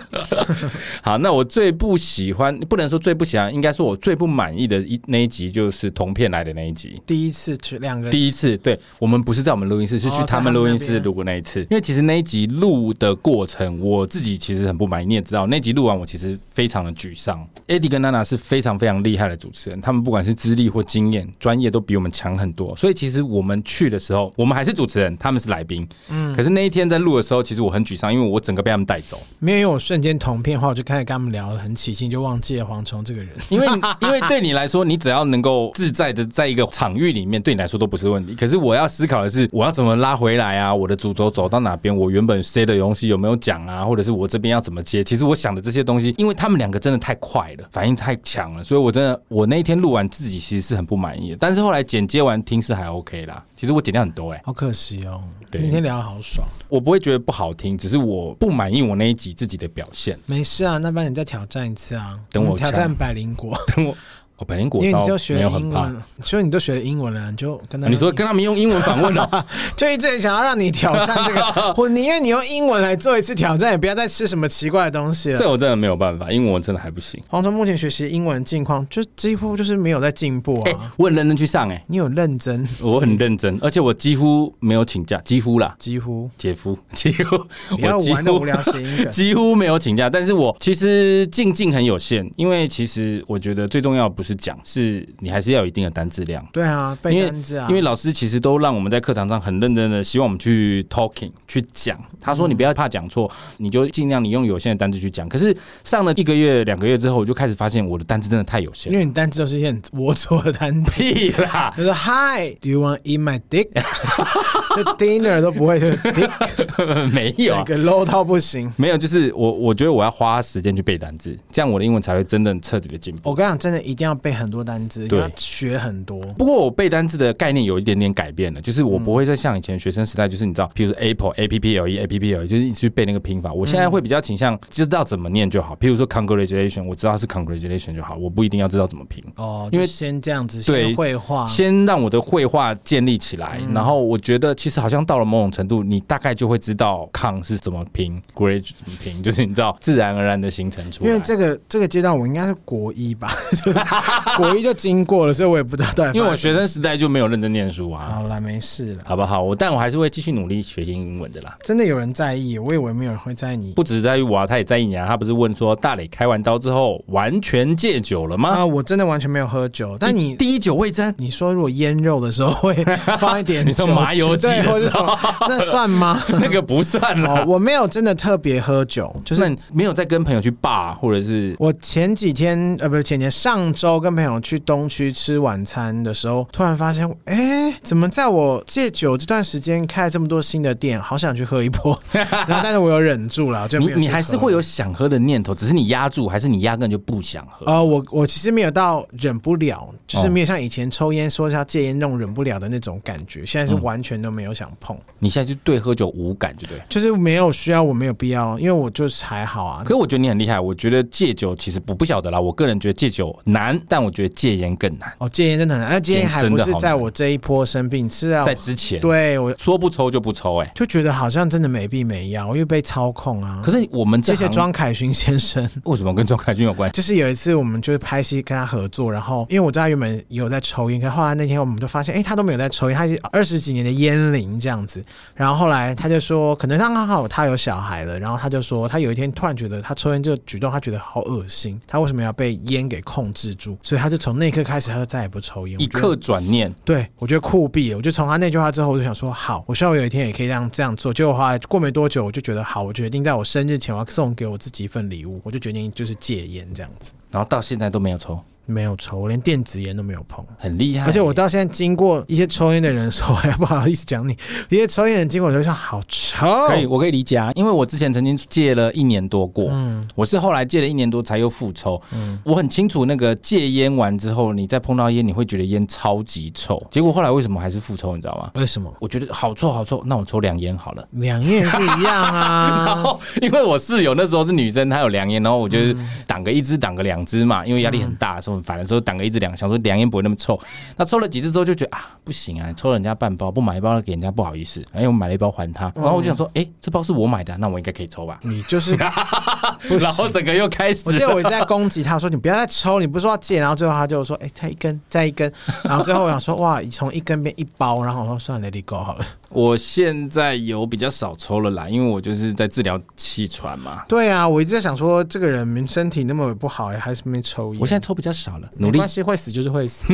好，那我最不喜欢，不能说最不喜欢，应该说我最不满意的一那一集就是同片来的那一集。第一次去两个，第一次，对我们不是在我们录音室，是去哦他们录音室录过那一次。因为其实那一集录的过程，我自己其实很不满意。你也知道，那集录完我其实非常的沮丧。Eddie 跟娜娜是非常非常厉害的主持人，他们不管是资历或经验、专业都比我们强很多。所以其实我们去的时候，我们还是主持人，他们是来宾。嗯，可是那一天在录的时候，其实我很沮丧，因为我整个被他们带走。没有，因为我瞬间同片的话，我就开始跟他们聊得很起劲，就忘记了蝗虫这个人。因为因为对你来说，你只要能够自在的在一个场域里面，对你来说都不是问题。可是我要思考的是，我要怎么拉回来啊？我的主轴走到哪边？我原本 say 的东西有没有讲啊？或者是我这边要怎么接？其实我想的这些东西，因为他们两个真的太快了，反应太强了，所以我真的我那一天录完自己其实是很不满意的。但是后来剪接完听是还 OK 啦。其实我剪掉很多哎、欸，好可惜哦。对今天聊的好爽。我不会觉得不好听，只是我不满意我那一集自己的表现。没事啊，那不然你再挑战一次啊。等我挑战百灵国，等我。哦，百灵果因为你刀就学了没有很怕。英文，所以你都学了英文了，你就跟他、啊你说跟他们用英文访问哦，就一直想要让你挑战这个，我宁愿你用英文来做一次挑战，也不要再吃什么奇怪的东西了。这我真的没有办法，英文真的还不行。黄忠目前学习英文近况，就几乎就是没有在进步啊。欸我很认真去上哎、欸，你有认真？我很认真，而且我几乎没有请假，几乎啦，几乎。姐夫几乎，不要我几玩的无聊谐音梗。几乎没有请假，但是我其实进进很有限，因为其实我觉得最重要的不是讲，是你还是要有一定的单字量。对啊，背单字啊。因为老师其实都让我们在课堂上很认真的，希望我们去 talking 去讲。他说你不要怕讲错，你就尽量你用有限的单字去讲。可是上了一个月、两个月之后，我就开始发现我的单字真的太有限了。因为你单字都是一些很龌龊的单字。屁啦！他说 Hi，Do you want eat my dick？这 dinner 都不会，就是 dick，没有、啊这个 low 到不行。没有，就是我我觉得我要花时间去背单字，这样我的英文才会真正彻底的进步。我跟你讲，真的一定要背很多单词，对要学很多。不过我背单词的概念有一点点改变了，就是我不会再像以前学生时代，就是你知道，譬如说 Apple A P P L E A P P L E，就是一直去背那个拼法。我现在会比较倾向知道怎么念就好。譬如说 Congratulation，我知道是 Congratulation 就好，我不一定要知道怎么拼。哦，因为先这样子，对先绘画，先让我的绘画建立起来，嗯然后我觉得其实好像到了某种程度，你大概就会知道 Con 是怎么拼，Great 怎么拼，就是你知道自然而然的形成出来。因为这个这个阶段我应该是国一吧，就是 国一就经过了，所以我也不知道到底。因为我学生时代就没有认真念书啊，好啦，没事了，好不好？我但我还是会继续努力学习英文的啦。真的有人在意，我以为没有人会在意你。不只是在意我啊，他也在意你啊。他不是问说大磊开完刀之后完全戒酒了吗？啊，我真的完全没有喝酒，但你第一酒未沾，你说如果腌肉的时候会放一点 你说麻油鸡或者什么，那算吗？那个不算哦，。我没有真的特别喝酒，就就是是没有在跟朋友去 bar 或者是我前几天呃，不是前年上周跟朋友去东区吃晚餐的时候，突然发现，哎、怎么在我戒酒这段时间开了这么多新的店，好想去喝一波。然后，但是我有忍住了，就没你你还是会有想喝的念头，只是你压住，还是你压根就不想喝？呃，我我其实没有到忍不了，就是没有像以前抽烟说是要戒烟那种忍不了的那种感觉，现在是完全都没有想碰，你现在就对喝酒无感，对不对？就是没有需要，我没有必要，因为我就是还好啊可。是我觉得你很厉害，我觉得戒酒其实不不晓得啦，我个人觉得戒酒难，但我觉得戒烟更难。哦，戒烟真的很难，那戒烟还不是在我这一波生病，是啊，在之前，对我说不抽就不抽、欸，哎。就觉得好像真的没必没要，因为被操控啊。可是我们这谢谢行庄凯勋先生。为什么跟庄凯勋有关系？就是有一次我们就是拍戏跟他合作，然后因为我知道他原本有在抽烟，可是后来那天我们就发现，哎、他都没有在抽烟，他是二十几年的烟龄这样子。然后后来他就说，可能他刚好他有小孩了，然后他就说，他有一天突然觉得他抽烟这个举动，他觉得好恶心，他为什么要被烟给控制住？所以他就从那一刻开始，他就再也不抽烟。一刻转念，对，我觉得酷毙了。我就从他那句话之后，我就想说，好，我希望我有一天也可以这样这样做。结果后来过没多久，我就觉得好，我决定在我生日前，我要送给我自己一份礼物。我就决定就是戒烟这样子。然后到现在都没有抽。没有抽，我连电子烟都没有碰，很厉害。而且我到现在经过一些抽烟的人的时候，还不好意思讲你，一些抽烟的人经过我就说好臭。可以，我可以理解啊，因为我之前曾经戒了一年多过，嗯，我是后来戒了一年多才又复抽，嗯，我很清楚那个戒烟完之后，你再碰到烟，你会觉得烟超级臭。结果后来为什么还是复抽？你知道吗？为什么？我觉得好臭好臭，那我抽两烟好了。两烟是一样啊，然后因为我室友那时候是女生，她有两烟，然后我就挡个一支，挡个两支嘛，因为压力很大，说很烦的时候挡个一支两，想说凉烟不会那么臭。那抽了几支之后就觉得啊，不行啊，抽了人家半包，不买一包给人家不好意思。哎，我买了一包还他，然后我就想说，哎，这包是我买的，那我应该可以抽吧？你就是，然后整个又开始，我记得我一直在攻击他说，你不要再抽，你不是说要戒，然后最后他就说，哎，再一根，再一根，然后最后我想说，哇，从一根变一包，然后我说算了，Let it go 好了。我现在有比较少抽了啦，因为我就是在治疗气喘嘛。对啊，我一直在想说，这个人身体那么不好，还是没抽烟。我现在抽比较少了，努力。没关系，会死就是会死。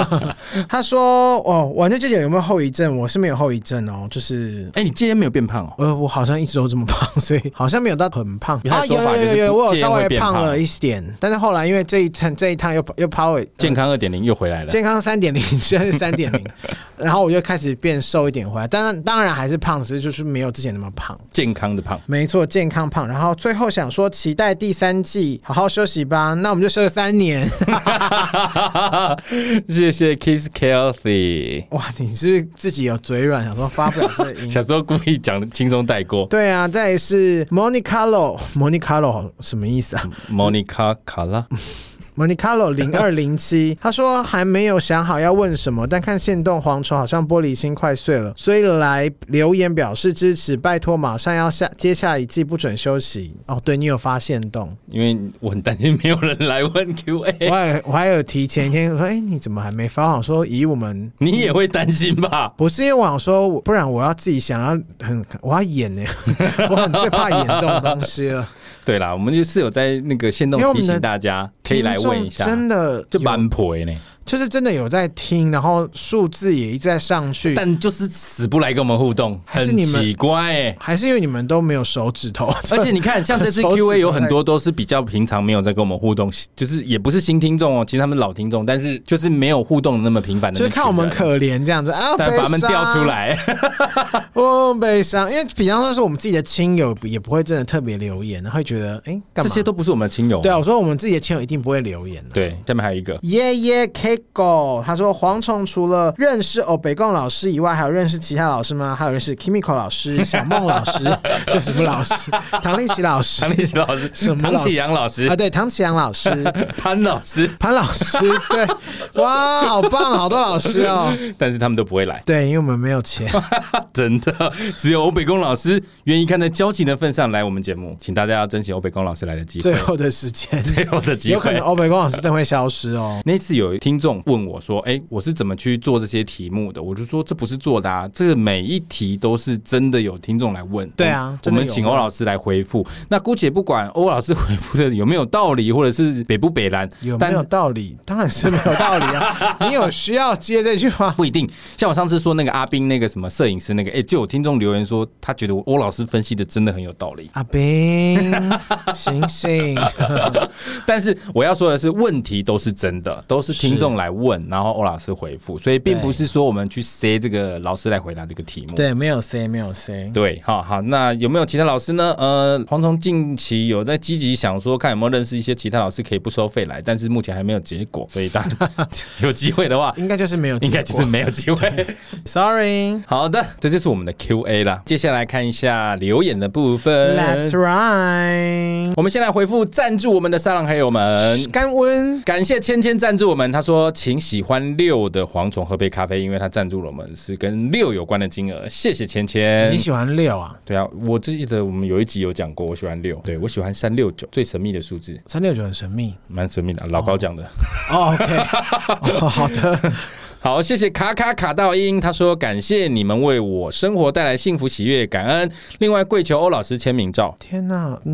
他说：“哦，晚上戒烟有没有后遗症？我是没有后遗症哦，就是……哎、欸，你戒烟没有变胖哦？呃，我好像一直都这么胖，所以好像没有到很胖。啊，有有有有，我有稍微胖了一点，但是后来因为这一趟这一趟又又跑回健康二点零又回来了，健康三点零现在是三点零，然后我就开始变瘦一点回来，当然当然还是。”胖，只是就是没有之前那么胖，健康的胖，没错，健康胖。然后最后想说，期待第三季，好好休息吧。那我们就休了三年。谢谢 Kiss Kelsey。哇，你是不是自己有嘴软，想说发不了这个音？小时候故意讲的轻松带过。对啊，再来是 Monicalo，Monicalo 什么意思啊？Monica 卡拉。Monicalo 零二零七，他说还没有想好要问什么，但看限动蝗虫好像玻璃心快碎了，所以来留言表示支持，拜托马上要下接下一季不准休息哦。对，你有发限动，因为我很担心没有人来问 Q&A，我还我还有提前一天我说，哎，你怎么还没发？好说以我们 你也会担心吧？不是因为我想说，不然我要自己想要很我要演呢，我很最怕演这种东西了。对啦，我们就是有在那个限动提醒大家可以来问一下，真的就蛮婆呢。就是真的有在听，然后数字也一直在上去，但就是死不来跟我们互动，很奇怪哎、欸，还是因为你们都没有手指头？而且你看，像这次 Q A 有很多都是比较平常没有在跟我们互动，就是也不是新听众哦，其实他们老听众，但是就是没有互动的那么频繁的，就是看我们可怜这样子啊，但把他们调出来，我悲伤，因为比方说是我们自己的亲友，也不会真的特别留言，会觉得哎？这些都不是我们的亲友。对啊，我说我们自己的亲友一定不会留言。对，下面还有一个耶耶 Kiko，他说。蝗虫除了认识欧北贡老师以外，还有认识其他老师吗？还有认识 Kimiko 老师、小梦老师，就什么老师？唐立奇老师、唐立奇老师、什么？唐启阳老师啊？对，唐启阳老师、潘老师、潘老师，对，哇，好棒，好多老师哦。但是他们都不会来，对，因为我们没有钱，真的，只有欧北贡老师愿意看在交情的份上来我们节目，请大家要珍惜欧北贡老师来的机会。最后的时间，最后的机会，有可能欧北贡老师真会消失哦。那次有听众问我说：“哎。”我是怎么去做这些题目的？我就说这不是做的啊，这个每一题都是真的有听众来问。对啊，我们请欧老师来回复。那姑且不管欧老师回复的有没有道理，或者是北不北蓝，有没有道理？当然是没有道理啊！你有需要接这句话？不一定。像我上次说那个阿斌那个什么摄影师那个，哎，就有听众留言说他觉得欧老师分析的真的很有道理。阿斌，醒醒！但是我要说的是，问题都是真的，都是听众来问，然后欧老师回复，所以并不是说我们去塞这个老师来回答这个题目。对，没有塞，没有塞。对，好好，那有没有其他老师呢？呃，黄虫近期有在积极想说，看有没有认识一些其他老师可以不收费来，但是目前还没有结果，所以大家 有机会的话，应该就是没有，应该就是没有机会。Sorry。好的，这就是我们的 Q&A 了。接下来看一下留言的部分。That's right。我们先来回复赞助我们的沙朗黑友们，干温，感谢芊芊赞助我们。他说，请喜欢六的蝗虫喝杯咖啡，因为他赞助了我们是跟六有关的金额，谢谢芊芊。你喜欢六啊？对啊，我记得我们有一集有讲过，我喜欢六，对我喜欢三六九，最神秘的数字。三六九很神秘，蛮神秘的，老高讲的。哦，OK，哦，好的，好，谢谢卡卡卡道英，他说感谢你们为我生活带来幸福喜悦，感恩。另外跪求欧老师签名照。天哪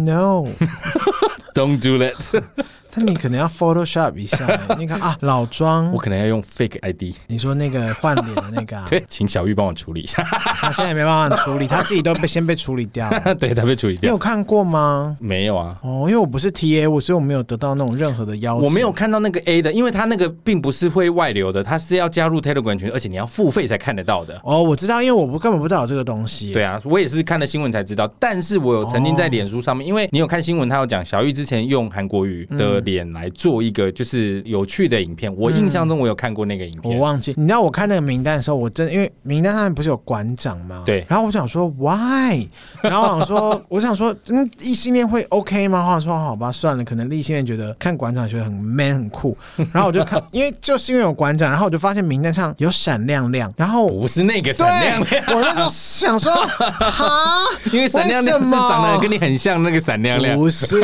，No，Don't do that。但你可能要 Photoshop 一下。你看啊，老庄，我可能要用 fake ID。你说那个换脸的那个啊？对，请小玉帮我处理一下。他现在也没办法处理，他自己都被先被处理掉了。对，他被处理掉。你有看过吗？没有啊。哦，因为我不是 TA，我所以我没有得到那种任何的邀请。我没有看到那个 A 的，因为他那个并不是会外流的，他是要加入 Telegram 群，而且你要付费才看得到的。哦，我知道，因为我不根本不知道有这个东西。对啊，我也是看了新闻才知道。但是我有曾经在脸书上面，哦、因为你有看新闻，他有讲小玉之前用韩国语的脸来做一个就是有趣的影片。嗯、我印象中我有看过那个影片，我忘记。你知道我看那个名单的时候，我真的因为名单上面不是有馆长吗？对。然后我想说 why？然后我想说，我想说，嗯，异性恋会 OK 吗？或者说好吧，算了，可能异性恋觉得看馆长觉得很 man 很酷。然后我就看，因为就是因为有馆长，然后我就发现名单上有闪亮亮，然后不是那个闪亮亮。我那时候想说，哈，因为闪亮亮是长得跟你很像那个闪亮亮，不是，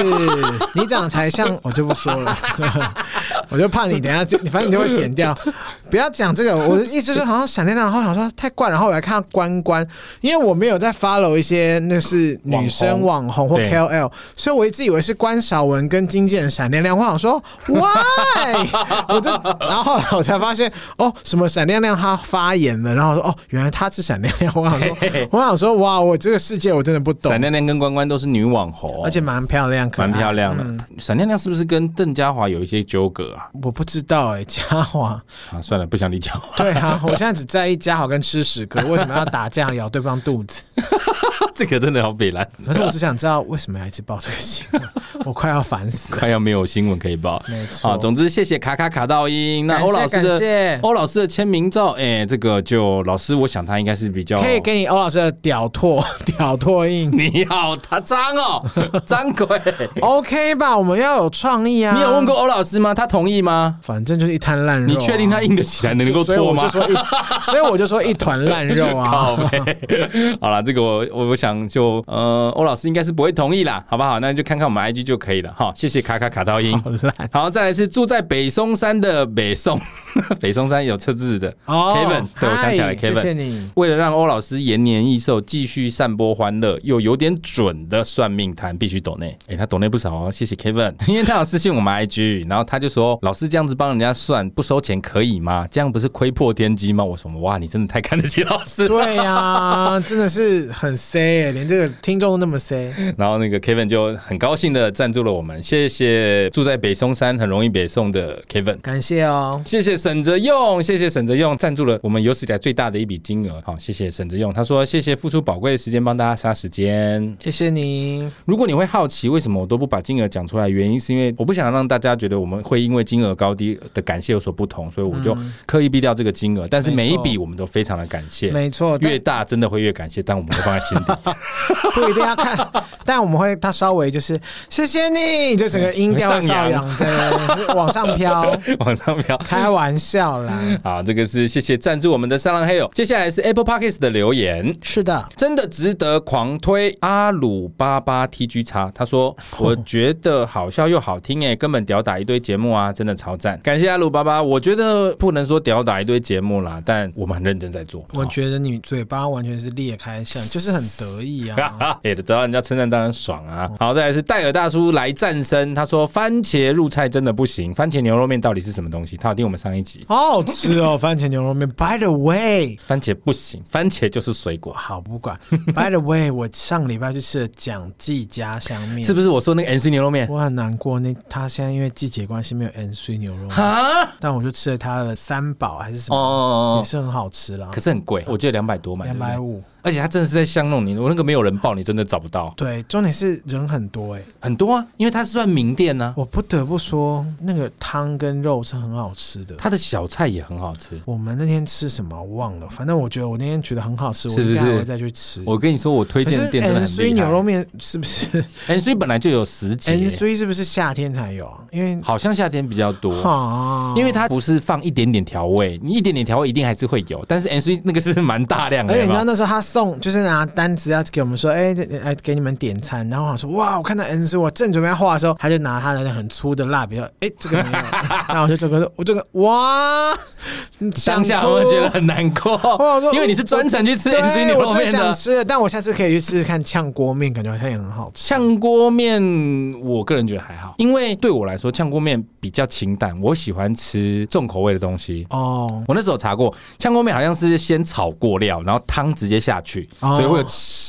你长得才像，我就不说了，我就怕你等下就，你反正你就会剪掉。不要讲这个，我的意思是好像闪亮亮，然后想说太怪，然后我来看到关关，因为我没有在 follow 一些那是女生网红或 KOL，所以我一直以为是关晓文跟经纪人闪亮亮，我想说 why，我就然后后来我才发现哦，什么闪亮亮他发言了，然后我说哦，原来他是闪亮亮，我想说我想说哇，我这个世界我真的不懂，闪亮亮跟关关都是女网红，而且蛮漂亮，蛮漂亮的。闪亮亮是不是跟邓家华有一些纠葛啊？我不知道哎、欸，家华啊，算了。不想你讲话。对啊，我现在只在意嘉豪跟吃屎哥，为什么要打架咬对方肚子？这个真的好北烂。可是我只想知道为什么要一直报这个新闻，我快要烦死了，快要没有新闻可以报。没错。啊，总之谢谢卡卡卡道音。那欧老师的欧老师的签名照，哎，这个就老师，我想他应该是比较可以给你欧老师的屌拓屌拓印。你好，他脏哦，脏鬼。OK 吧，我们要有创意啊。你有问过欧老师吗？他同意吗？反正就是一滩烂肉。你确定他硬得起来能够脱吗？所以我就说一团烂肉啊。好呗，好了，这个我我想就呃，欧老师应该是不会同意啦，好不好？那就看看我们 IG 就可以了哈。谢谢卡卡卡到音。好烂。好，再来是住在北松山的北宋，北松山有车字的 Kevin，对，我想起来 Kevin，谢谢你。为了让欧老师延年益寿，继续散播欢乐，又有点准的算命摊，必须懂内。哎，他懂内不少哦，谢谢 Kevin，因为他有私信我们 IG，然后他就说，老师这样子帮人家算不收钱可以吗？这样不是亏破天机吗？我说哇，你真的太看得起老师。对呀、啊，真的是很 C，连这个听众都那么 C。然后那个 Kevin 就很高兴的赞助了我们，谢谢住在北松山很容易北宋的 Kevin，感谢哦，谢谢沈泽用，谢谢沈泽用赞助了我们有史以来最大的一笔金额，好，谢谢沈泽用，他说谢谢付出宝贵的时间帮大家杀时间，谢谢你。如果你会好奇为什么我都不把金额讲出来，原因是因为我不想让大家觉得我们会因为金额高低的感谢有所不同，所以我就刻意避掉这个金额，但是每一笔我们都非常的感谢，没错，越大真的会越感谢，但我们会放在心里，不一定要看，但我们会他稍微就是谢谢你，就整个音调 上扬，对，往上飘，往上飘，开玩笑啦。好，这个是谢谢赞助我们的三郎黑友，接下来是 Apple Podcast 的留言，是的，真的值得狂推阿鲁巴巴 TG 叉，他说我觉得好笑又好听诶，根本屌打一堆节目啊，真的超赞，感谢阿鲁巴巴，我觉得不能说屌打一堆节目啦，但我们很认真在做。我觉得你嘴巴完全是裂开，像就是很得意啊，也得到人家称赞当然爽啊。好，再来是戴尔大叔来战声，他说番茄入菜真的不行，番茄牛肉面到底是什么东西？他有听我们上一集，好好吃哦，番茄牛肉面。By the way，番茄不行，番茄就是水果。好，不管。By the way，我上个礼拜去吃了蒋记家乡面，是不是我说那个 C 牛肉面？我很难过，那他现在因为季节关系没有 N 水牛肉面，但我就吃了他的三宝还是什么，哦，也是很好吃啦，可是很贵，我记得两百多嘛，两百五。而且他真的是在巷弄你，我那个没有人报，你真的找不到。对，重点是人很多哎、欸，很多啊，因为它是算名店呢、啊。我不得不说，那个汤跟肉是很好吃的，它的小菜也很好吃。我们那天吃什么忘了，反正我觉得我那天觉得很好吃，是不是？我应该会再去吃。我跟你说，我推荐的店真的很厉。所以牛肉面是不是？N C 本来就有十几，N C 是不是夏天才有啊？因为好像夏天比较多，因为它不是放一点点调味，你一点点调味一定还是会有，但是 N C 那个是蛮大量的。而且你知道那时候它送，就是拿单子要给我们说，哎，哎给你们点餐。然后我说，哇，我看到 N C，我正准备要画的时候，他就拿他的很粗的蜡笔说，哎，这个没有。然后我就整个，我这个，哇，当下我觉得很难过，因为你是专程去吃 N C 牛肉面的。吃，但我下次可以去试试看炝锅面，感觉好像也很好吃。炝锅面，我个人觉得还好，因为对我来说，炝锅面比较清淡，我喜欢吃重口味的东西。哦，我那时候查过，炝锅面好像是先炒过料，然后汤直接下去，哦、所以会有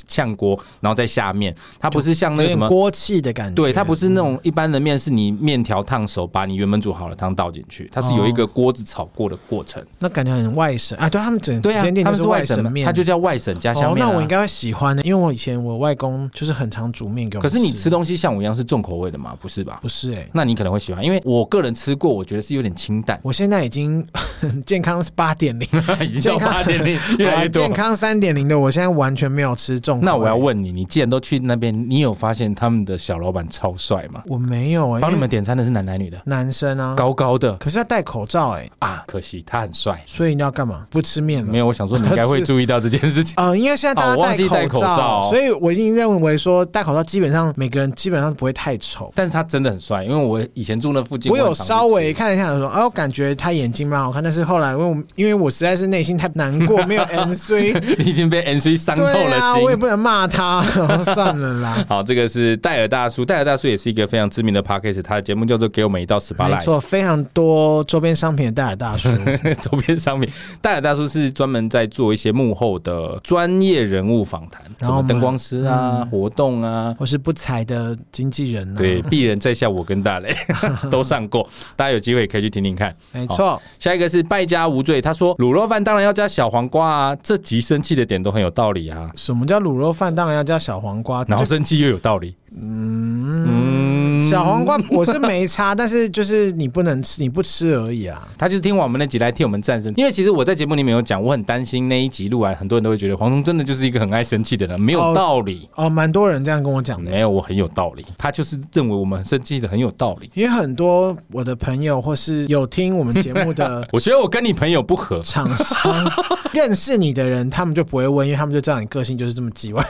呛锅，然后在下面。它不是像那个什么锅气的感觉，对，它不是那种一般的面，是你面条烫熟，把你原本煮好的汤倒进去，它是有一个锅子炒过的过程。哦、那感觉很外省啊，对他们整对啊，他们是外省面，它就叫外省家乡面、啊哦。那我应该会喜欢的，因为我以前我外公就是很常煮面给我。可是你吃东西像我一样是重口味的吗？不是吧？不是哎、欸，那你可能会喜欢，因为我个人吃过，我觉得是有点清淡。我现在已经 健康是八点零，已经到八点零，越来越多。健康三点零的，我现在完全没有吃重口。那我要问你，你既然都去那边，你有发现他们的小老板超帅吗？我没有哎、欸。帮你们点餐的是男男女的？男生啊，高高的，可是要戴口罩哎、欸、啊，可惜他很帅。所以你要干嘛？不吃面了？没有，我想说你应该会 注意到这件事情。呃，因为现在大家戴口罩，口罩所以我已经认为说戴口罩基本上每个人基本上不会太丑。但是他真的很帅，因为我以前住那附近，我有稍微看了一下说，哦，感觉他眼睛蛮好看。但是后来因为我因为我实在是内心太难过，没有 N C，你 已经被 N C 伤透了心，啊、我也不能骂他，算了啦。好，这个是戴尔大叔，戴尔大叔也是一个非常知名的 Podcast，他的节目叫做《给我们一道十八来》，没错，非常多周边商品的戴尔大叔，周边商品，戴尔大叔是专门在做一些幕后的专业人物访谈，什么灯光师啊、嗯、活动啊，或是不才的经纪人、啊，对，鄙人在下，我跟大雷 都上过，大家有机会可以去听听看。没错，下一个是败家无罪，他说卤肉饭当然要加小黄瓜啊，这集生气的点都很有道理啊。什么叫卤肉饭当然要加小黄瓜？然后生气又有道理。嗯嗯，小黄瓜我是没差，但是就是你不能吃，你不吃而已啊。他就是听完我们那集来替我们战胜，因为其实我在节目里面有讲，我很担心那一集录完，很多人都会觉得黄忠真的就是一个很爱生气的人，没有道理哦。蛮、哦、多人这样跟我讲的，没有，我很有道理。他就是认为我们生气的很有道理，因为很多我的朋友或是有听我们节目的，我觉得我跟你朋友不合，厂商 认识你的人，他们就不会问，因为他们就知道你个性就是这么叽歪，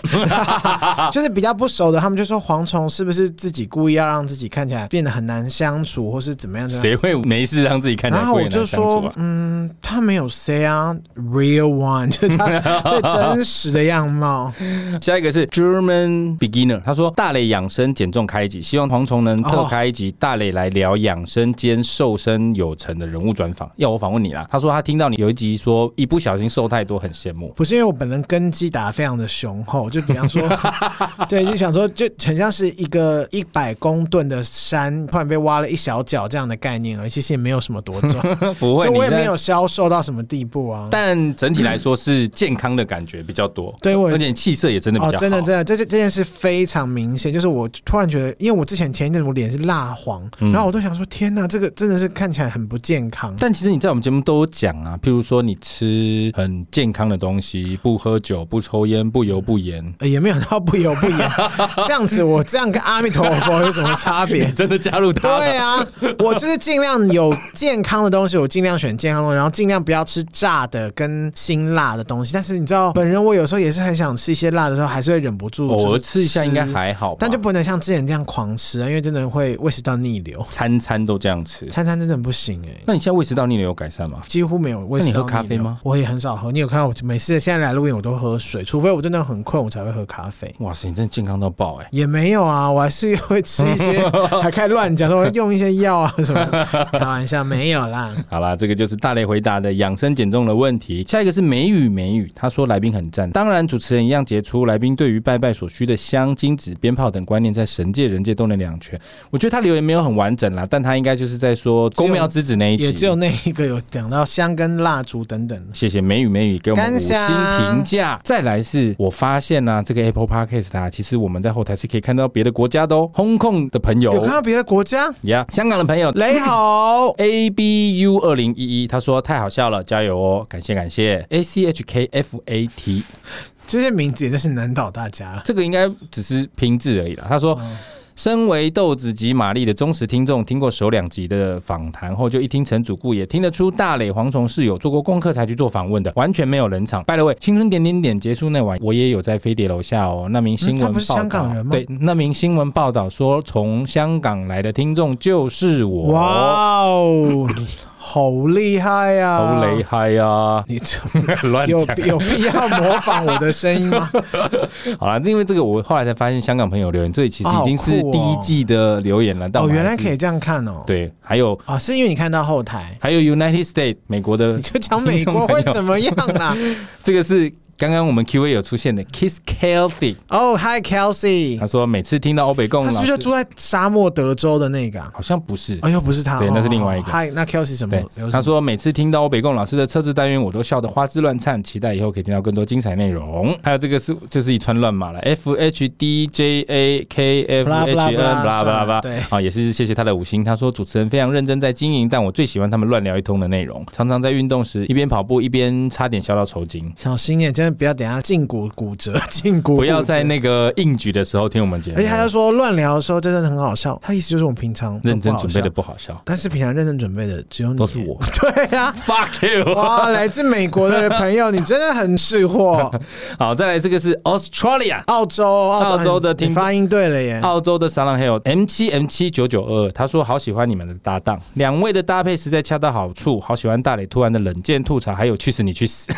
就是比较不熟的，他们就说。蝗虫是不是自己故意要让自己看起来变得很难相处，或是怎么样？谁会没事让自己看起来？然后我就说，嗯，他没有 say 啊，real one 就是他 最真实的样貌。下一个是 German beginner，他说大磊养生减重开一集，希望蝗虫能特开一集，大磊来聊养生兼瘦身有成的人物专访。要我访问你啦？他说他听到你有一集说一不小心瘦太多，很羡慕。不是因为我本人根基打得非常的雄厚，就比方说，对，就想说就很像。像是一个一百公吨的山，突然被挖了一小角这样的概念而已，其实也没有什么多重，不会，我也没有消瘦到什么地步啊。但整体来说是健康的感觉比较多，对我而且气色也真的比较好，哦、真的真的，这这件事非常明显。就是我突然觉得，因为我之前前一阵我脸是蜡黄，嗯、然后我都想说，天哪，这个真的是看起来很不健康。但其实你在我们节目都有讲啊，譬如说你吃很健康的东西，不喝酒，不抽烟，不油不盐，也没有到不油不盐 这样子。我这样跟阿弥陀佛有什么差别？真的加入他？对啊，我就是尽量有健康的东西，我尽量选健康的，然后尽量不要吃炸的跟辛辣的东西。但是你知道，本人我有时候也是很想吃一些辣的时候，还是会忍不住偶尔吃一下，应该还好。但就不能像之前这样狂吃啊，因为真的会胃食道逆流。餐餐都这样吃，餐餐真的不行哎、欸。那你现在胃食道逆流有改善吗？几乎没有胃食道逆流。那你喝咖啡吗？我也很少喝。你有看到我每次现在来录音，我都喝水，除非我真的很困，我才会喝咖啡。哇塞，你真的健康到爆哎、欸！也没有啊，我还。是会吃一些，还开始乱讲，说 用一些药啊什么？开玩笑，没有啦。好啦，这个就是大雷回答的养生减重的问题。下一个是美语美语，他说来宾很赞，当然主持人一样杰出。来宾对于拜拜所需的香、金纸、鞭炮等观念，在神界人界都能两全。我觉得他留言没有很完整啦，但他应该就是在说公庙之子那一集，也只有那一个有讲到香跟蜡烛等等。谢谢美语美语给我们五星评价。再来是我发现呢、啊，这个 Apple Podcast 啊，其实我们在后台是可以看到别的国家的。Hong Kong 的朋友有看到别的国家呀？Yeah, 香港的朋友雷好 A B U 二零一一，他说太好笑了，加油哦！感谢感谢 A C H K F A T，这些名字也就是难倒大家。这个应该只是拼字而已啦。他说。嗯身为豆子及玛丽的忠实听众，听过首两集的访谈后，就一听陈主顾，也听得出大磊蝗虫是有做过功课才去做访问的，完全没有冷场。By the way，青春点点点结束那晚，我也有在飞碟楼下哦。那名新闻报道，嗯、对，那名新闻报道说，从香港来的听众就是我。哇哦！好厉害呀！好厉害呀！你这 乱有有必要模仿我的声音吗？好了，因为这个我后来才发现，香港朋友留言，这里其实已经是第一季的留言了。哦，原来可以这样看哦。对，还有啊，是因为你看到后台，还有 United States 美国的，你就讲美国会怎么样啦？这个是。刚刚我们 Q A 有出现的 Kiss Kelsey 哦，Hi Kelsey，他说每次听到欧北共，他是不是就住在沙漠德州的那个？好像不是，哎呦，不是他，对，那是另外一个。Hi，那 Kelsey 什么？他说每次听到欧北共老师的测试单元，我都笑得花枝乱颤，期待以后可以听到更多精彩内容。还有这个是就是一串乱码了，F H D J A K F H N，巴拉巴拉巴拉，对，啊，也是谢谢他的五星。他说主持人非常认真在经营，但我最喜欢他们乱聊一通的内容，常常在运动时一边跑步一边差点笑到抽筋。小心耶，真的不要等下胫。骨骨折，胫骨不要在那个应举的时候听我们节目。而且他就说乱聊的时候真的很好笑，他意思就是我们平常认真准备的不好笑，但是平常认真准备的只有你，都是我。对呀，fuck you！哇，来自美国的朋友，你真的很识货。好，再来这个是 Australia，澳洲，澳洲的听发音对了耶。澳洲的沙朗还有 M 七 M 七九九二，他说好喜欢你们的搭档，两位的搭配实在恰到好处，好喜欢大磊突然的冷箭吐槽，还有去死你去死，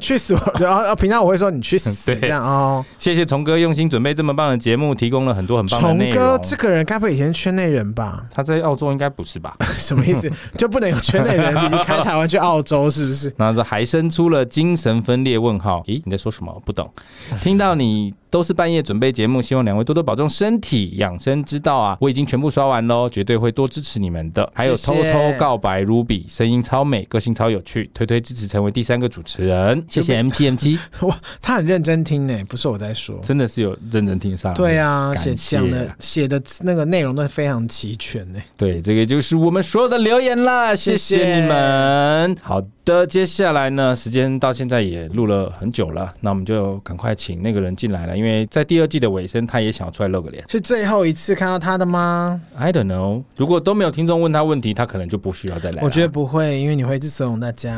去死我！然后平常。我会说你去死，这样哦。谢谢虫哥用心准备这么棒的节目，提供了很多很棒的内容。虫哥这个人该不会以前圈内人吧？他在澳洲应该不是吧？什么意思？就不能有圈内人离开台湾去澳洲是不是？然后说还生出了精神分裂问号？咦，你在说什么？不懂。听到你。都是半夜准备节目，希望两位多多保重身体，养生之道啊！我已经全部刷完喽，绝对会多支持你们的。还有偷偷告白 Ruby，声音超美，个性超有趣，推推支持成为第三个主持人。谢谢 M G M 七，哇，他很认真听呢，不是我在说，真的是有认真听上。对啊，写讲的写的那个内容都非常齐全呢。对，这个就是我们所有的留言啦，谢谢你们。好的，接下来呢，时间到现在也录了很久了，那我们就赶快请那个人进来了。因为在第二季的尾声，他也想要出来露个脸。是最后一次看到他的吗？I don't know。如果都没有听众问他问题，他可能就不需要再来。我觉得不会，因为你会一直怂恿大家。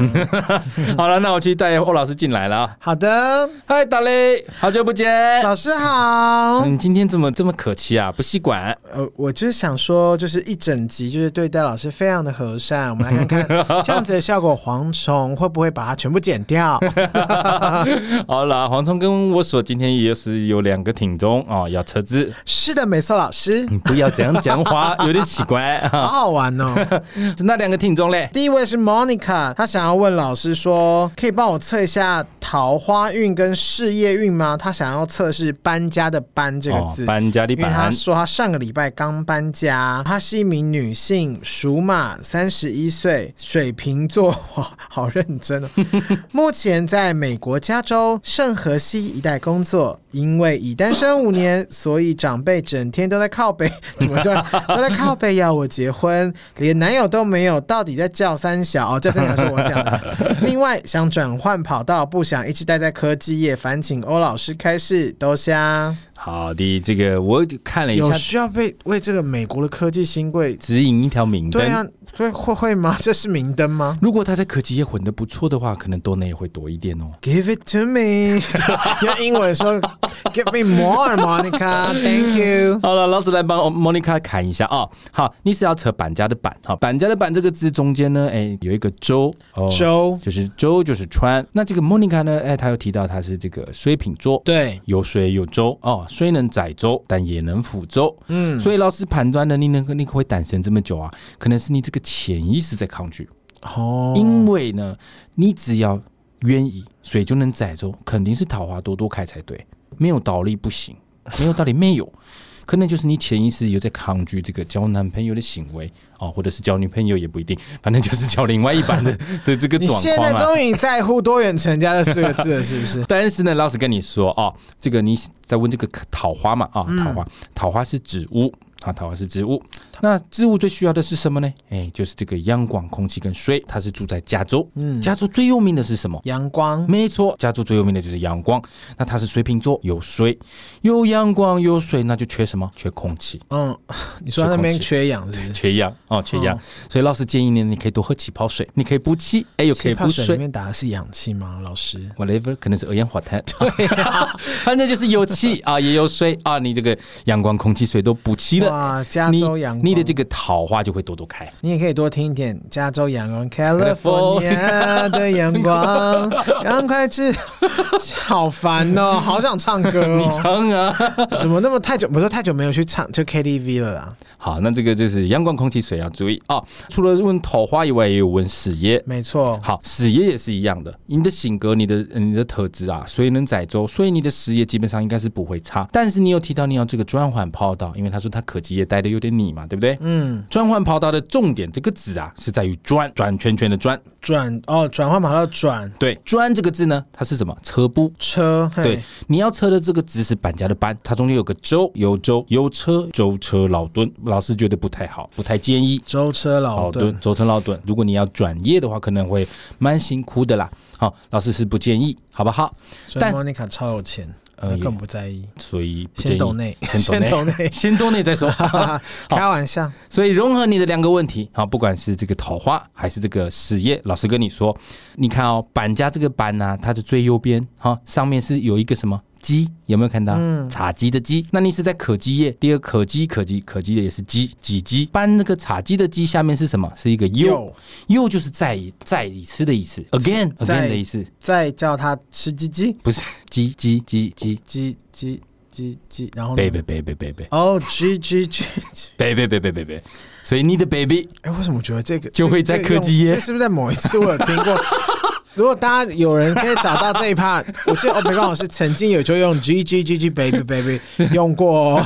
好了，那我去带欧老师进来了。好的，嗨，大雷，好久不见，老师好。你今天怎么这么可气啊？不吸管。呃，我就是想说，就是一整集就是对待老师非常的和善。我们来看看 这样子的效果，蝗虫会不会把它全部剪掉？好了，蝗虫跟我说，今天也是有两。两个听众哦，要测字。是的，没错，老师，你不要这样讲话，有点奇怪。好好玩哦。那两个听众嘞？第一位是 Monica，她想要问老师说，可以帮我测一下桃花运跟事业运吗？她想要测试搬家的搬这个字，哦、搬家的搬。因为她说她上个礼拜刚搬家，她是一名女性，属马，三十一岁，水瓶座，哇，好认真哦。目前在美国加州圣荷西一带工作，因为。已单身五年，所以长辈整天都在靠北，怎么对？都在靠背要我结婚，连男友都没有，到底在叫三小？哦，叫三小是我讲的。另外想转换跑道，不想一直待在科技业，烦请欧老师开示，多香。好的，这个我看了一下，有需要被为这个美国的科技新贵指引一条明灯？对啊，会会会吗？这是明灯吗？如果他在科技业混得不错的话，可能多呢也会多一点哦。Give it to me，用英文说，Give me more，Monica，Thank you。好了，老师来帮 Monica 看一下啊、哦。好，你是要扯板家的板，好，板家的板这个字中间呢，哎，有一个舟，舟、哦、就是舟就是川。那这个 Monica 呢，哎，他又提到他是这个水瓶座，对，有水有舟哦。虽能载舟，但也能覆舟。嗯，所以老师判断的，你能你可会单身这么久啊？可能是你这个潜意识在抗拒。哦，因为呢，你只要愿意，水就能载舟，肯定是桃花多多开才对，没有道理不行，没有道理没有。可能就是你潜意识有在抗拒这个交男朋友的行为哦，或者是交女朋友也不一定，反正就是交另外一半的 的这个状况。你现在终于在乎多远成家这四个字了，是不是？但是呢，老师跟你说哦，这个你在问这个桃花嘛啊，桃花，桃花是指物。啊，桃花是植物。那植物最需要的是什么呢？哎，就是这个阳光、空气跟水。它是住在加州，嗯，加州最有名的是什么？阳光。没错，加州最有名的就是阳光。那它是水瓶座，有水，有阳光，有水，那就缺什么？缺空气。嗯，你说那边缺氧是不是？缺氧哦，缺氧。所以老师建议你，你可以多喝气泡水，你可以补气，哎，又可以补水。里面打的是氧气吗？老师？Whatever，可能是二氧化碳。对啊，反正就是有气啊，也有水啊，你这个阳光、空气、水都补齐了。哇，加州阳光，你的这个桃花就会多多开。你也可以多听一点加州阳光，California 的阳光，赶快去。好烦哦，好想唱歌哦。你唱啊？怎么那么太久？我说太久没有去唱就 KTV 了啦。好，那这个就是阳光、空气、水要注意啊、哦。除了问桃花以外，也有问事业。没错。好，事业也是一样的。你的性格、你的你的特质啊，水能载舟，所以你的事业基本上应该是不会差。但是你有提到你要这个转环跑道，因为他说他科技业待的有点腻嘛，对不对？嗯。转换跑道的重点，这个字啊，是在于转转圈圈的转转哦，转换跑道转。对，转这个字呢，它是什么？车不车。对，你要车的这个字是板家的板，它中间有个舟，有舟有车，舟车劳顿。老师觉得不太好，不太建议舟车劳顿，舟车劳顿。如果你要转业的话，可能会蛮辛苦的啦。好，老师是不建议，好不好？但莫妮卡超有钱。呃，更不在意，所以先懂内，先懂 内，先懂内再说。开玩笑，所以融合你的两个问题，好，不管是这个桃花还是这个事业，老师跟你说，你看哦，板家这个板呢、啊，它的最右边，哈，上面是有一个什么？鸡有没有看到？嗯，茶几的鸡，那你是在可积业。第二可鸡可鸡可鸡的也是鸡几鸡。搬那个茶几的鸡下面是什么？是一个又又就是再再一次的意思，again again 的意思。再叫他吃鸡鸡？不是鸡鸡鸡鸡鸡鸡鸡鸡，然后 baby baby baby 哦鸡鸡鸡 baby baby baby，所以你的 baby，哎，为什么我觉得这个就会在可积业？这是不是在某一次我有听过？如果大家有人可以找到这一 part，我记得欧北光老师曾经有就用 G G G G baby baby 用过，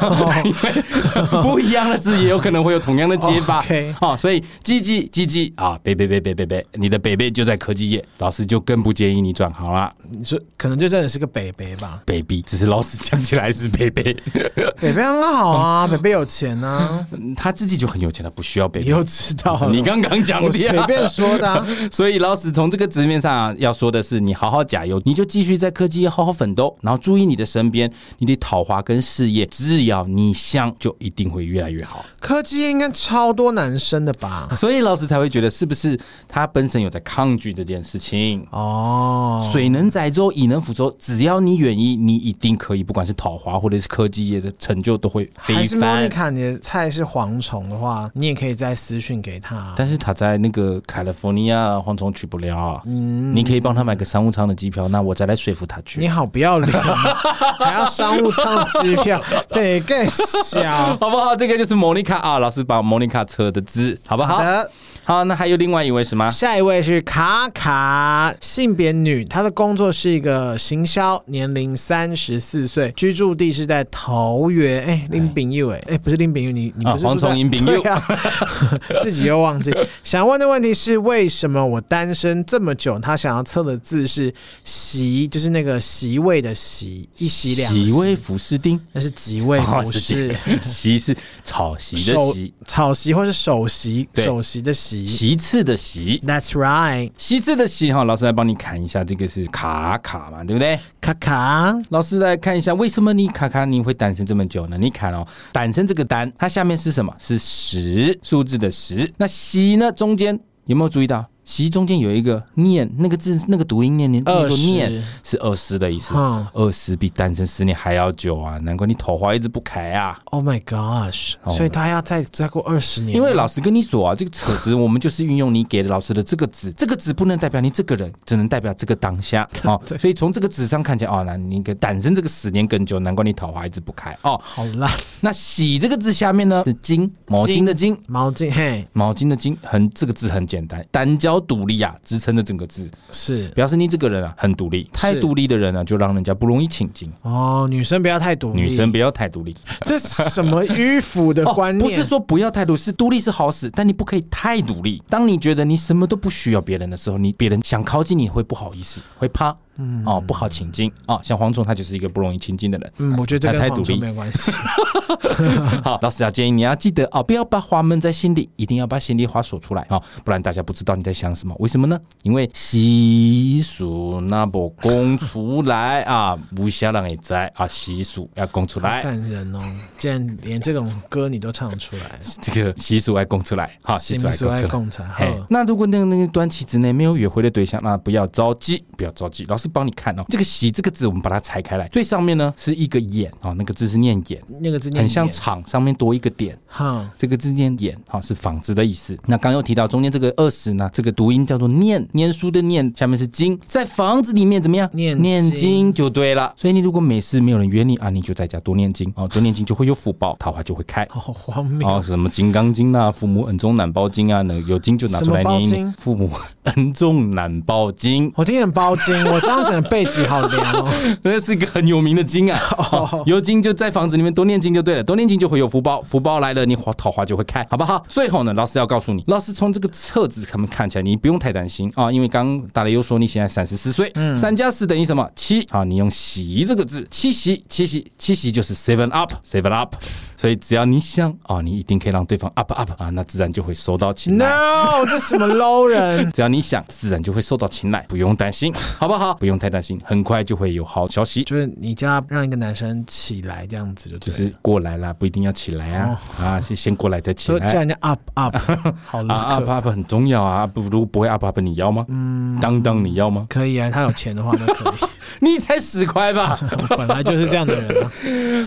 不一样的字也有可能会有同样的接法。OK，好，所以 G G G G 啊，baby baby baby，你的 baby 就在科技业，老师就更不建议你转行了。你说可能就真的是个 baby 吧，baby，只是老师讲起来是 baby，baby 很好啊，baby 有钱啊，他自己就很有钱，了不需要 baby。你又知道，你刚刚讲的，随便说的。所以老师从这个字面上。啊，要说的是，你好好加油，你就继续在科技业好好奋斗，然后注意你的身边，你的桃花跟事业，只要你想，就一定会越来越好。科技业应该超多男生的吧？所以老师才会觉得，是不是他本身有在抗拒这件事情？哦，水能载舟，亦能覆舟，只要你愿意，你一定可以，不管是桃花或者是科技业的成就，都会飞翻。还是莫妮卡，你的菜是蝗虫的话，你也可以再私讯给他。但是他在那个 California，蝗虫去不了。嗯。你可以帮他买个商务舱的机票，那我再来说服他去。你好不要脸，还要商务舱机票，对，更小，好不好？这个就是莫妮卡啊，老师把莫妮卡车的字，好不好？好的。好，那还有另外一位是吗？下一位是卡卡，性别女，她的工作是一个行销，年龄三十四岁，居住地是在桃园。哎，林炳佑，哎，哎，不是林炳佑，你你不是黄崇林炳佑啊？自己又忘记。想问的问题是，为什么我单身这么久？他想要测的字是席，就是那个席位的席，一席两席。席位服饰丁，那是几位服饰？席是草席的席，草席或是首席，首席的席。其次的席，That's right。其次的席哈，老师来帮你砍一下，这个是卡卡嘛，对不对？卡卡，老师来看一下，为什么你卡卡你会单身这么久呢？你看哦，单身这个单，它下面是什么？是十数字的十。那席呢？中间有没有注意到？其中间有一个念那个字，那个读音念念那个念是二十的意思。二十比单身十年还要久啊！难怪你桃花一直不开啊！Oh my gosh！所以他要再再过二十年。因为老师跟你说啊，这个扯子我们就是运用你给老师的这个字，这个字不能代表你这个人，只能代表这个当下 哦。所以从这个纸上看起来哦，那你个单身这个十年更久，难怪你桃花一直不开哦。好啦，那洗这个字下面呢是巾，毛巾的巾，毛巾嘿，毛巾的巾，很这个字很简单，单脚。独立啊，支撑着整个字是表示你这个人啊很独立，太独立的人呢、啊、就让人家不容易亲近哦。女生不要太独立，女生不要太独立，这是什么迂腐的观念？哦、不是说不要太独立，是独立是好使，但你不可以太独立。当你觉得你什么都不需要别人的时候，你别人想靠近你会不好意思，会怕。嗯，哦，不好亲近啊。像黄总，他就是一个不容易亲近的人。嗯，我觉得这跟蝗虫没关系。好，老师要建议你要记得哦，不要把话闷在心里，一定要把心里话说出来啊，不然大家不知道你在想什么。为什么呢？因为习俗那不供出来啊，不下人也在啊，习俗要供出来。感人哦，竟然连这种歌你都唱出来，这个习俗爱供出来，好，习俗爱供出来。嘿，那如果那个那个短期之内没有约会的对象，那不要着急，不要着急，老师帮你看哦。这个“习”这个字，我们把它拆开来，最上面呢是一个“眼”啊，那个字是念“眼”，那个字念很像厂上面多一个点，哈，这个字念“眼”哈，是房子的意思。那刚刚又提到中间这个“二十”呢，这个读音叫做“念”，念书的“念”，下面是“经”，在房子里面怎么样？念念经就对了。所以你如果没事没有人约你啊，你就在家多念经哦，多念经就会有福报，桃花就会开。好荒谬哦，什么《金刚经》啊，父母恩重难报经啊，那有经就拿出来念。父母恩重难报经，我听很包经，我这样整个背脊好凉哦。那是一个很有名的经啊，有经就在房子里面多念经就对了，多念经就会有福报，福报来了，你花桃花就会开，好不好？最后呢，老师要告诉你，老师从这个册子他们看起来，你不用太担心啊，因为刚大雷又说你现在三十四岁，嗯，三加四等于什么？七啊，你用习这个字，七习七习七习就是 seven up seven up，所以只要你想啊，你一定可以让对方 up up 啊，那自然就会收到青睐。No，这什么 low 人？只要你想，自然就会受到青睐，不用担心，好不好？不用太担心，很快就会有好消息。就是你叫他让一个男生起来，这样子就就是过来啦，不一定要起来啊、哦、啊，先先过来再起来。叫人家 up up，好了，up up 很重要啊，不如果不会 up up，你要吗？嗯，当当你要吗？可以啊，他有钱的话那可以。你才十块吧，本来就是这样的人啊。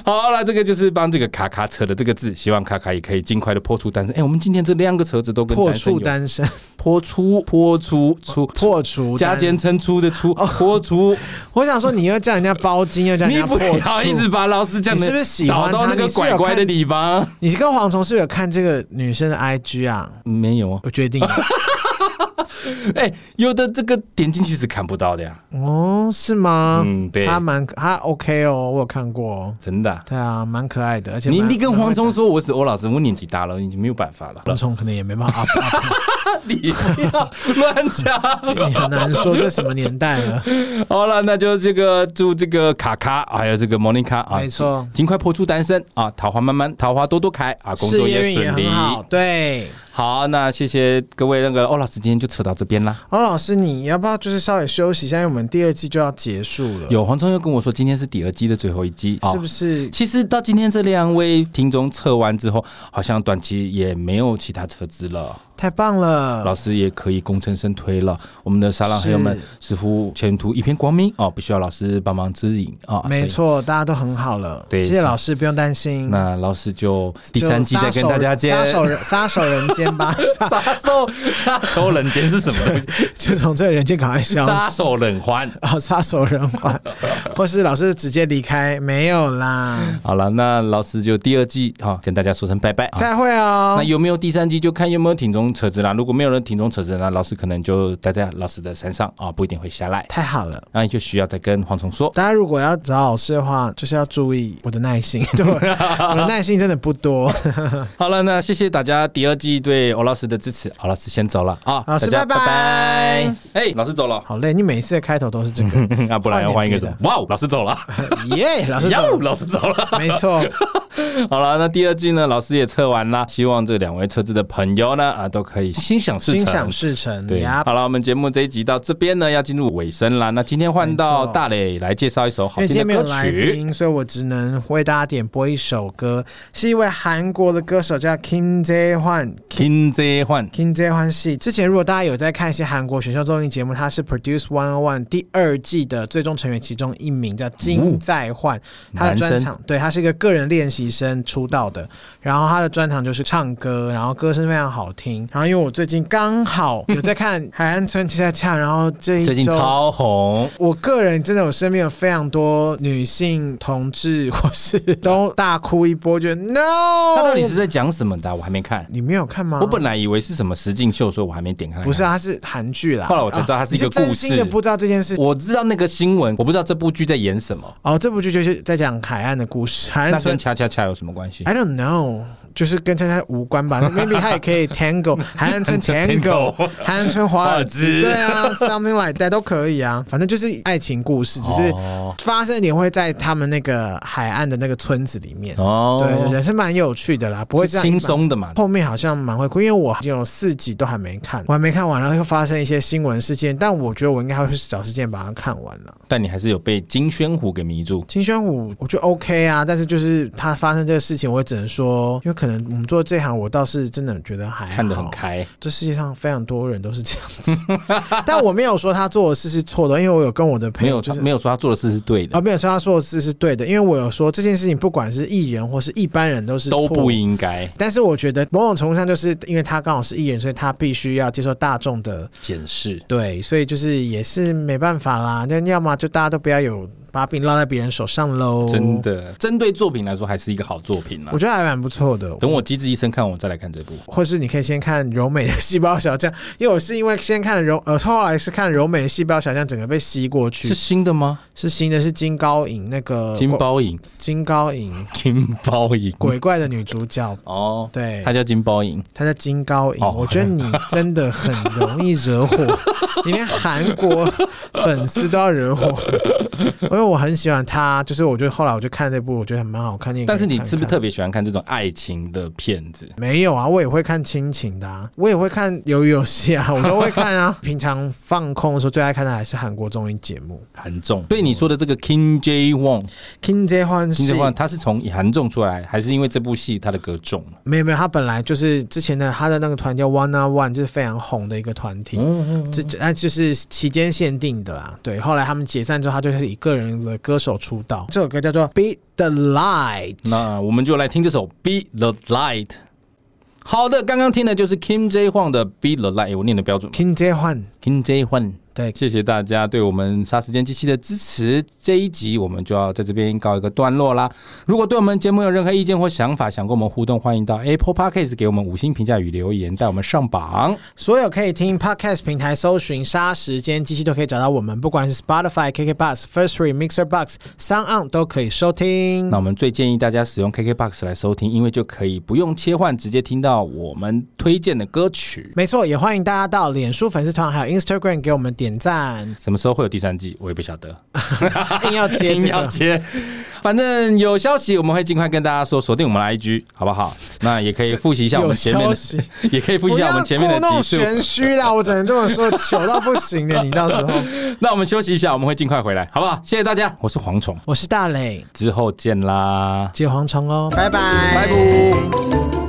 好了，这个就是帮这个卡卡扯的这个字，希望卡卡也可以尽快的破处单身。哎、欸，我们今天这两个车子都跟破处单身。破处破处出破除加减乘除的除泼出，我想说你又叫人家包金，又叫人家破除，你不要一直把老师讲的，是不是喜欢到那个拐拐的地方？你是跟蝗虫是不是有看这个女生的 IG 啊？没有啊，我决定。哎、欸，有的这个点进去是看不到的呀。哦，是吗？嗯，对，他蛮他 OK 哦，我有看过哦，真的、啊。对啊，蛮可爱的，而且你你跟黄聪说我是欧老师，我年纪大了，已经没有办法了。黄聪可能也没办法 up, up。你不要乱讲，你很难说这什么年代了。好了，那就这个祝这个卡卡还有这个莫妮卡啊，没错，尽快破除单身啊，桃花慢慢，桃花多多开啊，工作也顺利。对。好，那谢谢各位。那个欧老师今天就扯到这边啦。欧老师，你要不要就是稍微休息一下？因为我们第二季就要结束了。有黄忠又跟我说，今天是第二季的最后一季，是不是？其实到今天这两位听众测完之后，好像短期也没有其他车子了。太棒了，老师也可以功成身退了。我们的沙朗朋友们似乎前途一片光明哦，不需要老师帮忙指引啊。没错，大家都很好了。对，谢谢老师，不用担心。那老师就第三季再跟大家见。撒手人，撒手人间吧。撒手，撒手人间是什么？就从这个人间赶快消失。撒手人寰啊，撒手人寰，或是老师直接离开？没有啦。好了，那老师就第二季哈，跟大家说声拜拜，再会哦。那有没有第三季？就看有没有听众。车子啦，如果没有人停中车子，那老师可能就待在老师的山上啊，不一定会下来。太好了，那你就需要再跟蝗虫说。大家如果要找老师的话，就是要注意我的耐心，对，我的耐心真的不多。好了，那谢谢大家第二季对欧老师的支持。欧老师先走了啊，老师拜拜。哎，欸，老师走了，好累，你每一次的开头都是这个，那 不然要换一个什么？哇哦，老师走了，耶，老师走，老师走了，没错。好了，那第二季呢，老师也测完了，希望这两位车子的朋友呢啊都可以心想事成。心想事成，对。好了，我们节目这一集到这边呢，要进入尾声了。那今天换到大磊来介绍一首好听的歌曲。因为今天没有来宾，所以我只能为大家点播一首歌，是一位韩国的歌手叫 Kim Jae-hwan。Kim Jae-hwan，Kim Jae-hwan 是之前如果大家有在看一些韩国选秀综艺节目，他是 Produce One On One 第二季的最终成员其中一名，叫金在焕。他的专场，对，他是一个个人练习生出道的，然后他的专场就是唱歌，然后歌声非常好听。然后因为我最近刚好有在看 《海岸村恰恰恰》，然后这一最近超红。我个人真的，我身边有非常多女性同志或是都大哭一波，觉得 No，他到底是在讲什么的？我还没看，你没有看。看吗？我本来以为是什么实境秀，所以我还没点开。不是啊，它是韩剧啦。后来我才知道它是一个故事。啊、真心的不知道这件事。我知道那个新闻，我不知道这部剧在演什么。哦，这部剧就是在讲海岸的故事。海岸那跟恰恰恰有什么关系？I don't know，就是跟恰恰无关吧？Maybe 他也可以 Tango，海岸村 Tango，海岸村华尔兹，对啊，something like that 都可以啊。反正就是爱情故事，只是发生点会在他们那个海岸的那个村子里面。哦，对对对，是蛮有趣的啦，不会这样轻松的嘛。后面好像蛮会哭，因为我有四集都还没看，我还没看完，然后又发生一些新闻事件，但我觉得我应该会找时间把它看完了。但你还是有被金宣虎给迷住。金宣虎，我觉得 OK 啊，但是就是他发生这个事情，我也只能说，因为可能我们做这行，我倒是真的觉得还看得很开。这世界上非常多人都是这样子，但我没有说他做的事是错的，因为我有跟我的朋友就是没有说他做的事是对的，啊，没有说他做的事是对的，因为我有说这件事情不管是艺人或是一般人都是都不应该。但是我觉得某种程度上，就是因为他刚好是艺人，所以他必须要接受大众的检视。对，所以就是也是没办法啦。那要么就大家都不要有。把柄落在别人手上喽！真的，针对作品来说，还是一个好作品啊。我觉得还蛮不错的。等我机智医生看完，我再来看这部。或是你可以先看柔美的细胞小将，因为我是因为先看柔，呃，后来是看柔美的细胞小将，整个被吸过去。是新的吗？是新的，是金高银那个金包银，金高银，金包银，鬼怪的女主角哦，对，她叫金包银，她叫金高银。我觉得你真的很容易惹火，你连韩国粉丝都要惹火，因为我很喜欢她。啊，就是我觉得后来我就看那部，我觉得还蛮好看的。但是你是不是特别喜欢看这种爱情的片子？没有啊，我也会看亲情的啊，我也会看鱿鱼游戏啊，我都会看啊。平常放空的时候最爱看的还是韩国综艺节目，韩综。所以你说的这个 King Jae Woong，Kim Jae Woong，Kim Jae Woong，他是从韩综出来，还是因为这部戏他的歌中？没有没有，他本来就是之前的他的那个团叫 One on One，就是非常红的一个团体，嗯嗯，这那就是期间限定的啦。对，后来他们解散之后，他就是以个人的歌手出道。这首歌叫做《Beat the Light》，那我们就来听这首《Beat the Light》。好的，刚刚听的就是 King Jae Hoang 的《Beat the Light》，我念的标准 King Jay Huang，King Jae Hoang。对，谢谢大家对我们杀时间机器的支持。这一集我们就要在这边告一个段落啦。如果对我们节目有任何意见或想法，想跟我们互动，欢迎到 Apple Podcast 给我们五星评价与留言，带我们上榜。所有可以听 Podcast 平台搜寻“杀时间机器”都可以找到我们，不管是 Spotify、KKBox、Firstory、Mixer Box、Sound On 都可以收听。那我们最建议大家使用 KKBox 来收听，因为就可以不用切换，直接听到我们推荐的歌曲。没错，也欢迎大家到脸书粉丝团还有 Instagram 给我们点赞。什么时候会有第三季？我也不晓得，硬要接，硬要接。反正有消息我们会尽快跟大家说，锁定我们的 IG 好不好？那也可以复习一下我们前面的，也可以复习一下我们前面的集数。玄虚啦，我只能这么说，糗到不行的，你到时候。那我们休息一下，我们会尽快回来，好不好？谢谢大家，我是蝗虫，我是大磊，之后见啦，接蝗虫哦，拜拜，拜拜。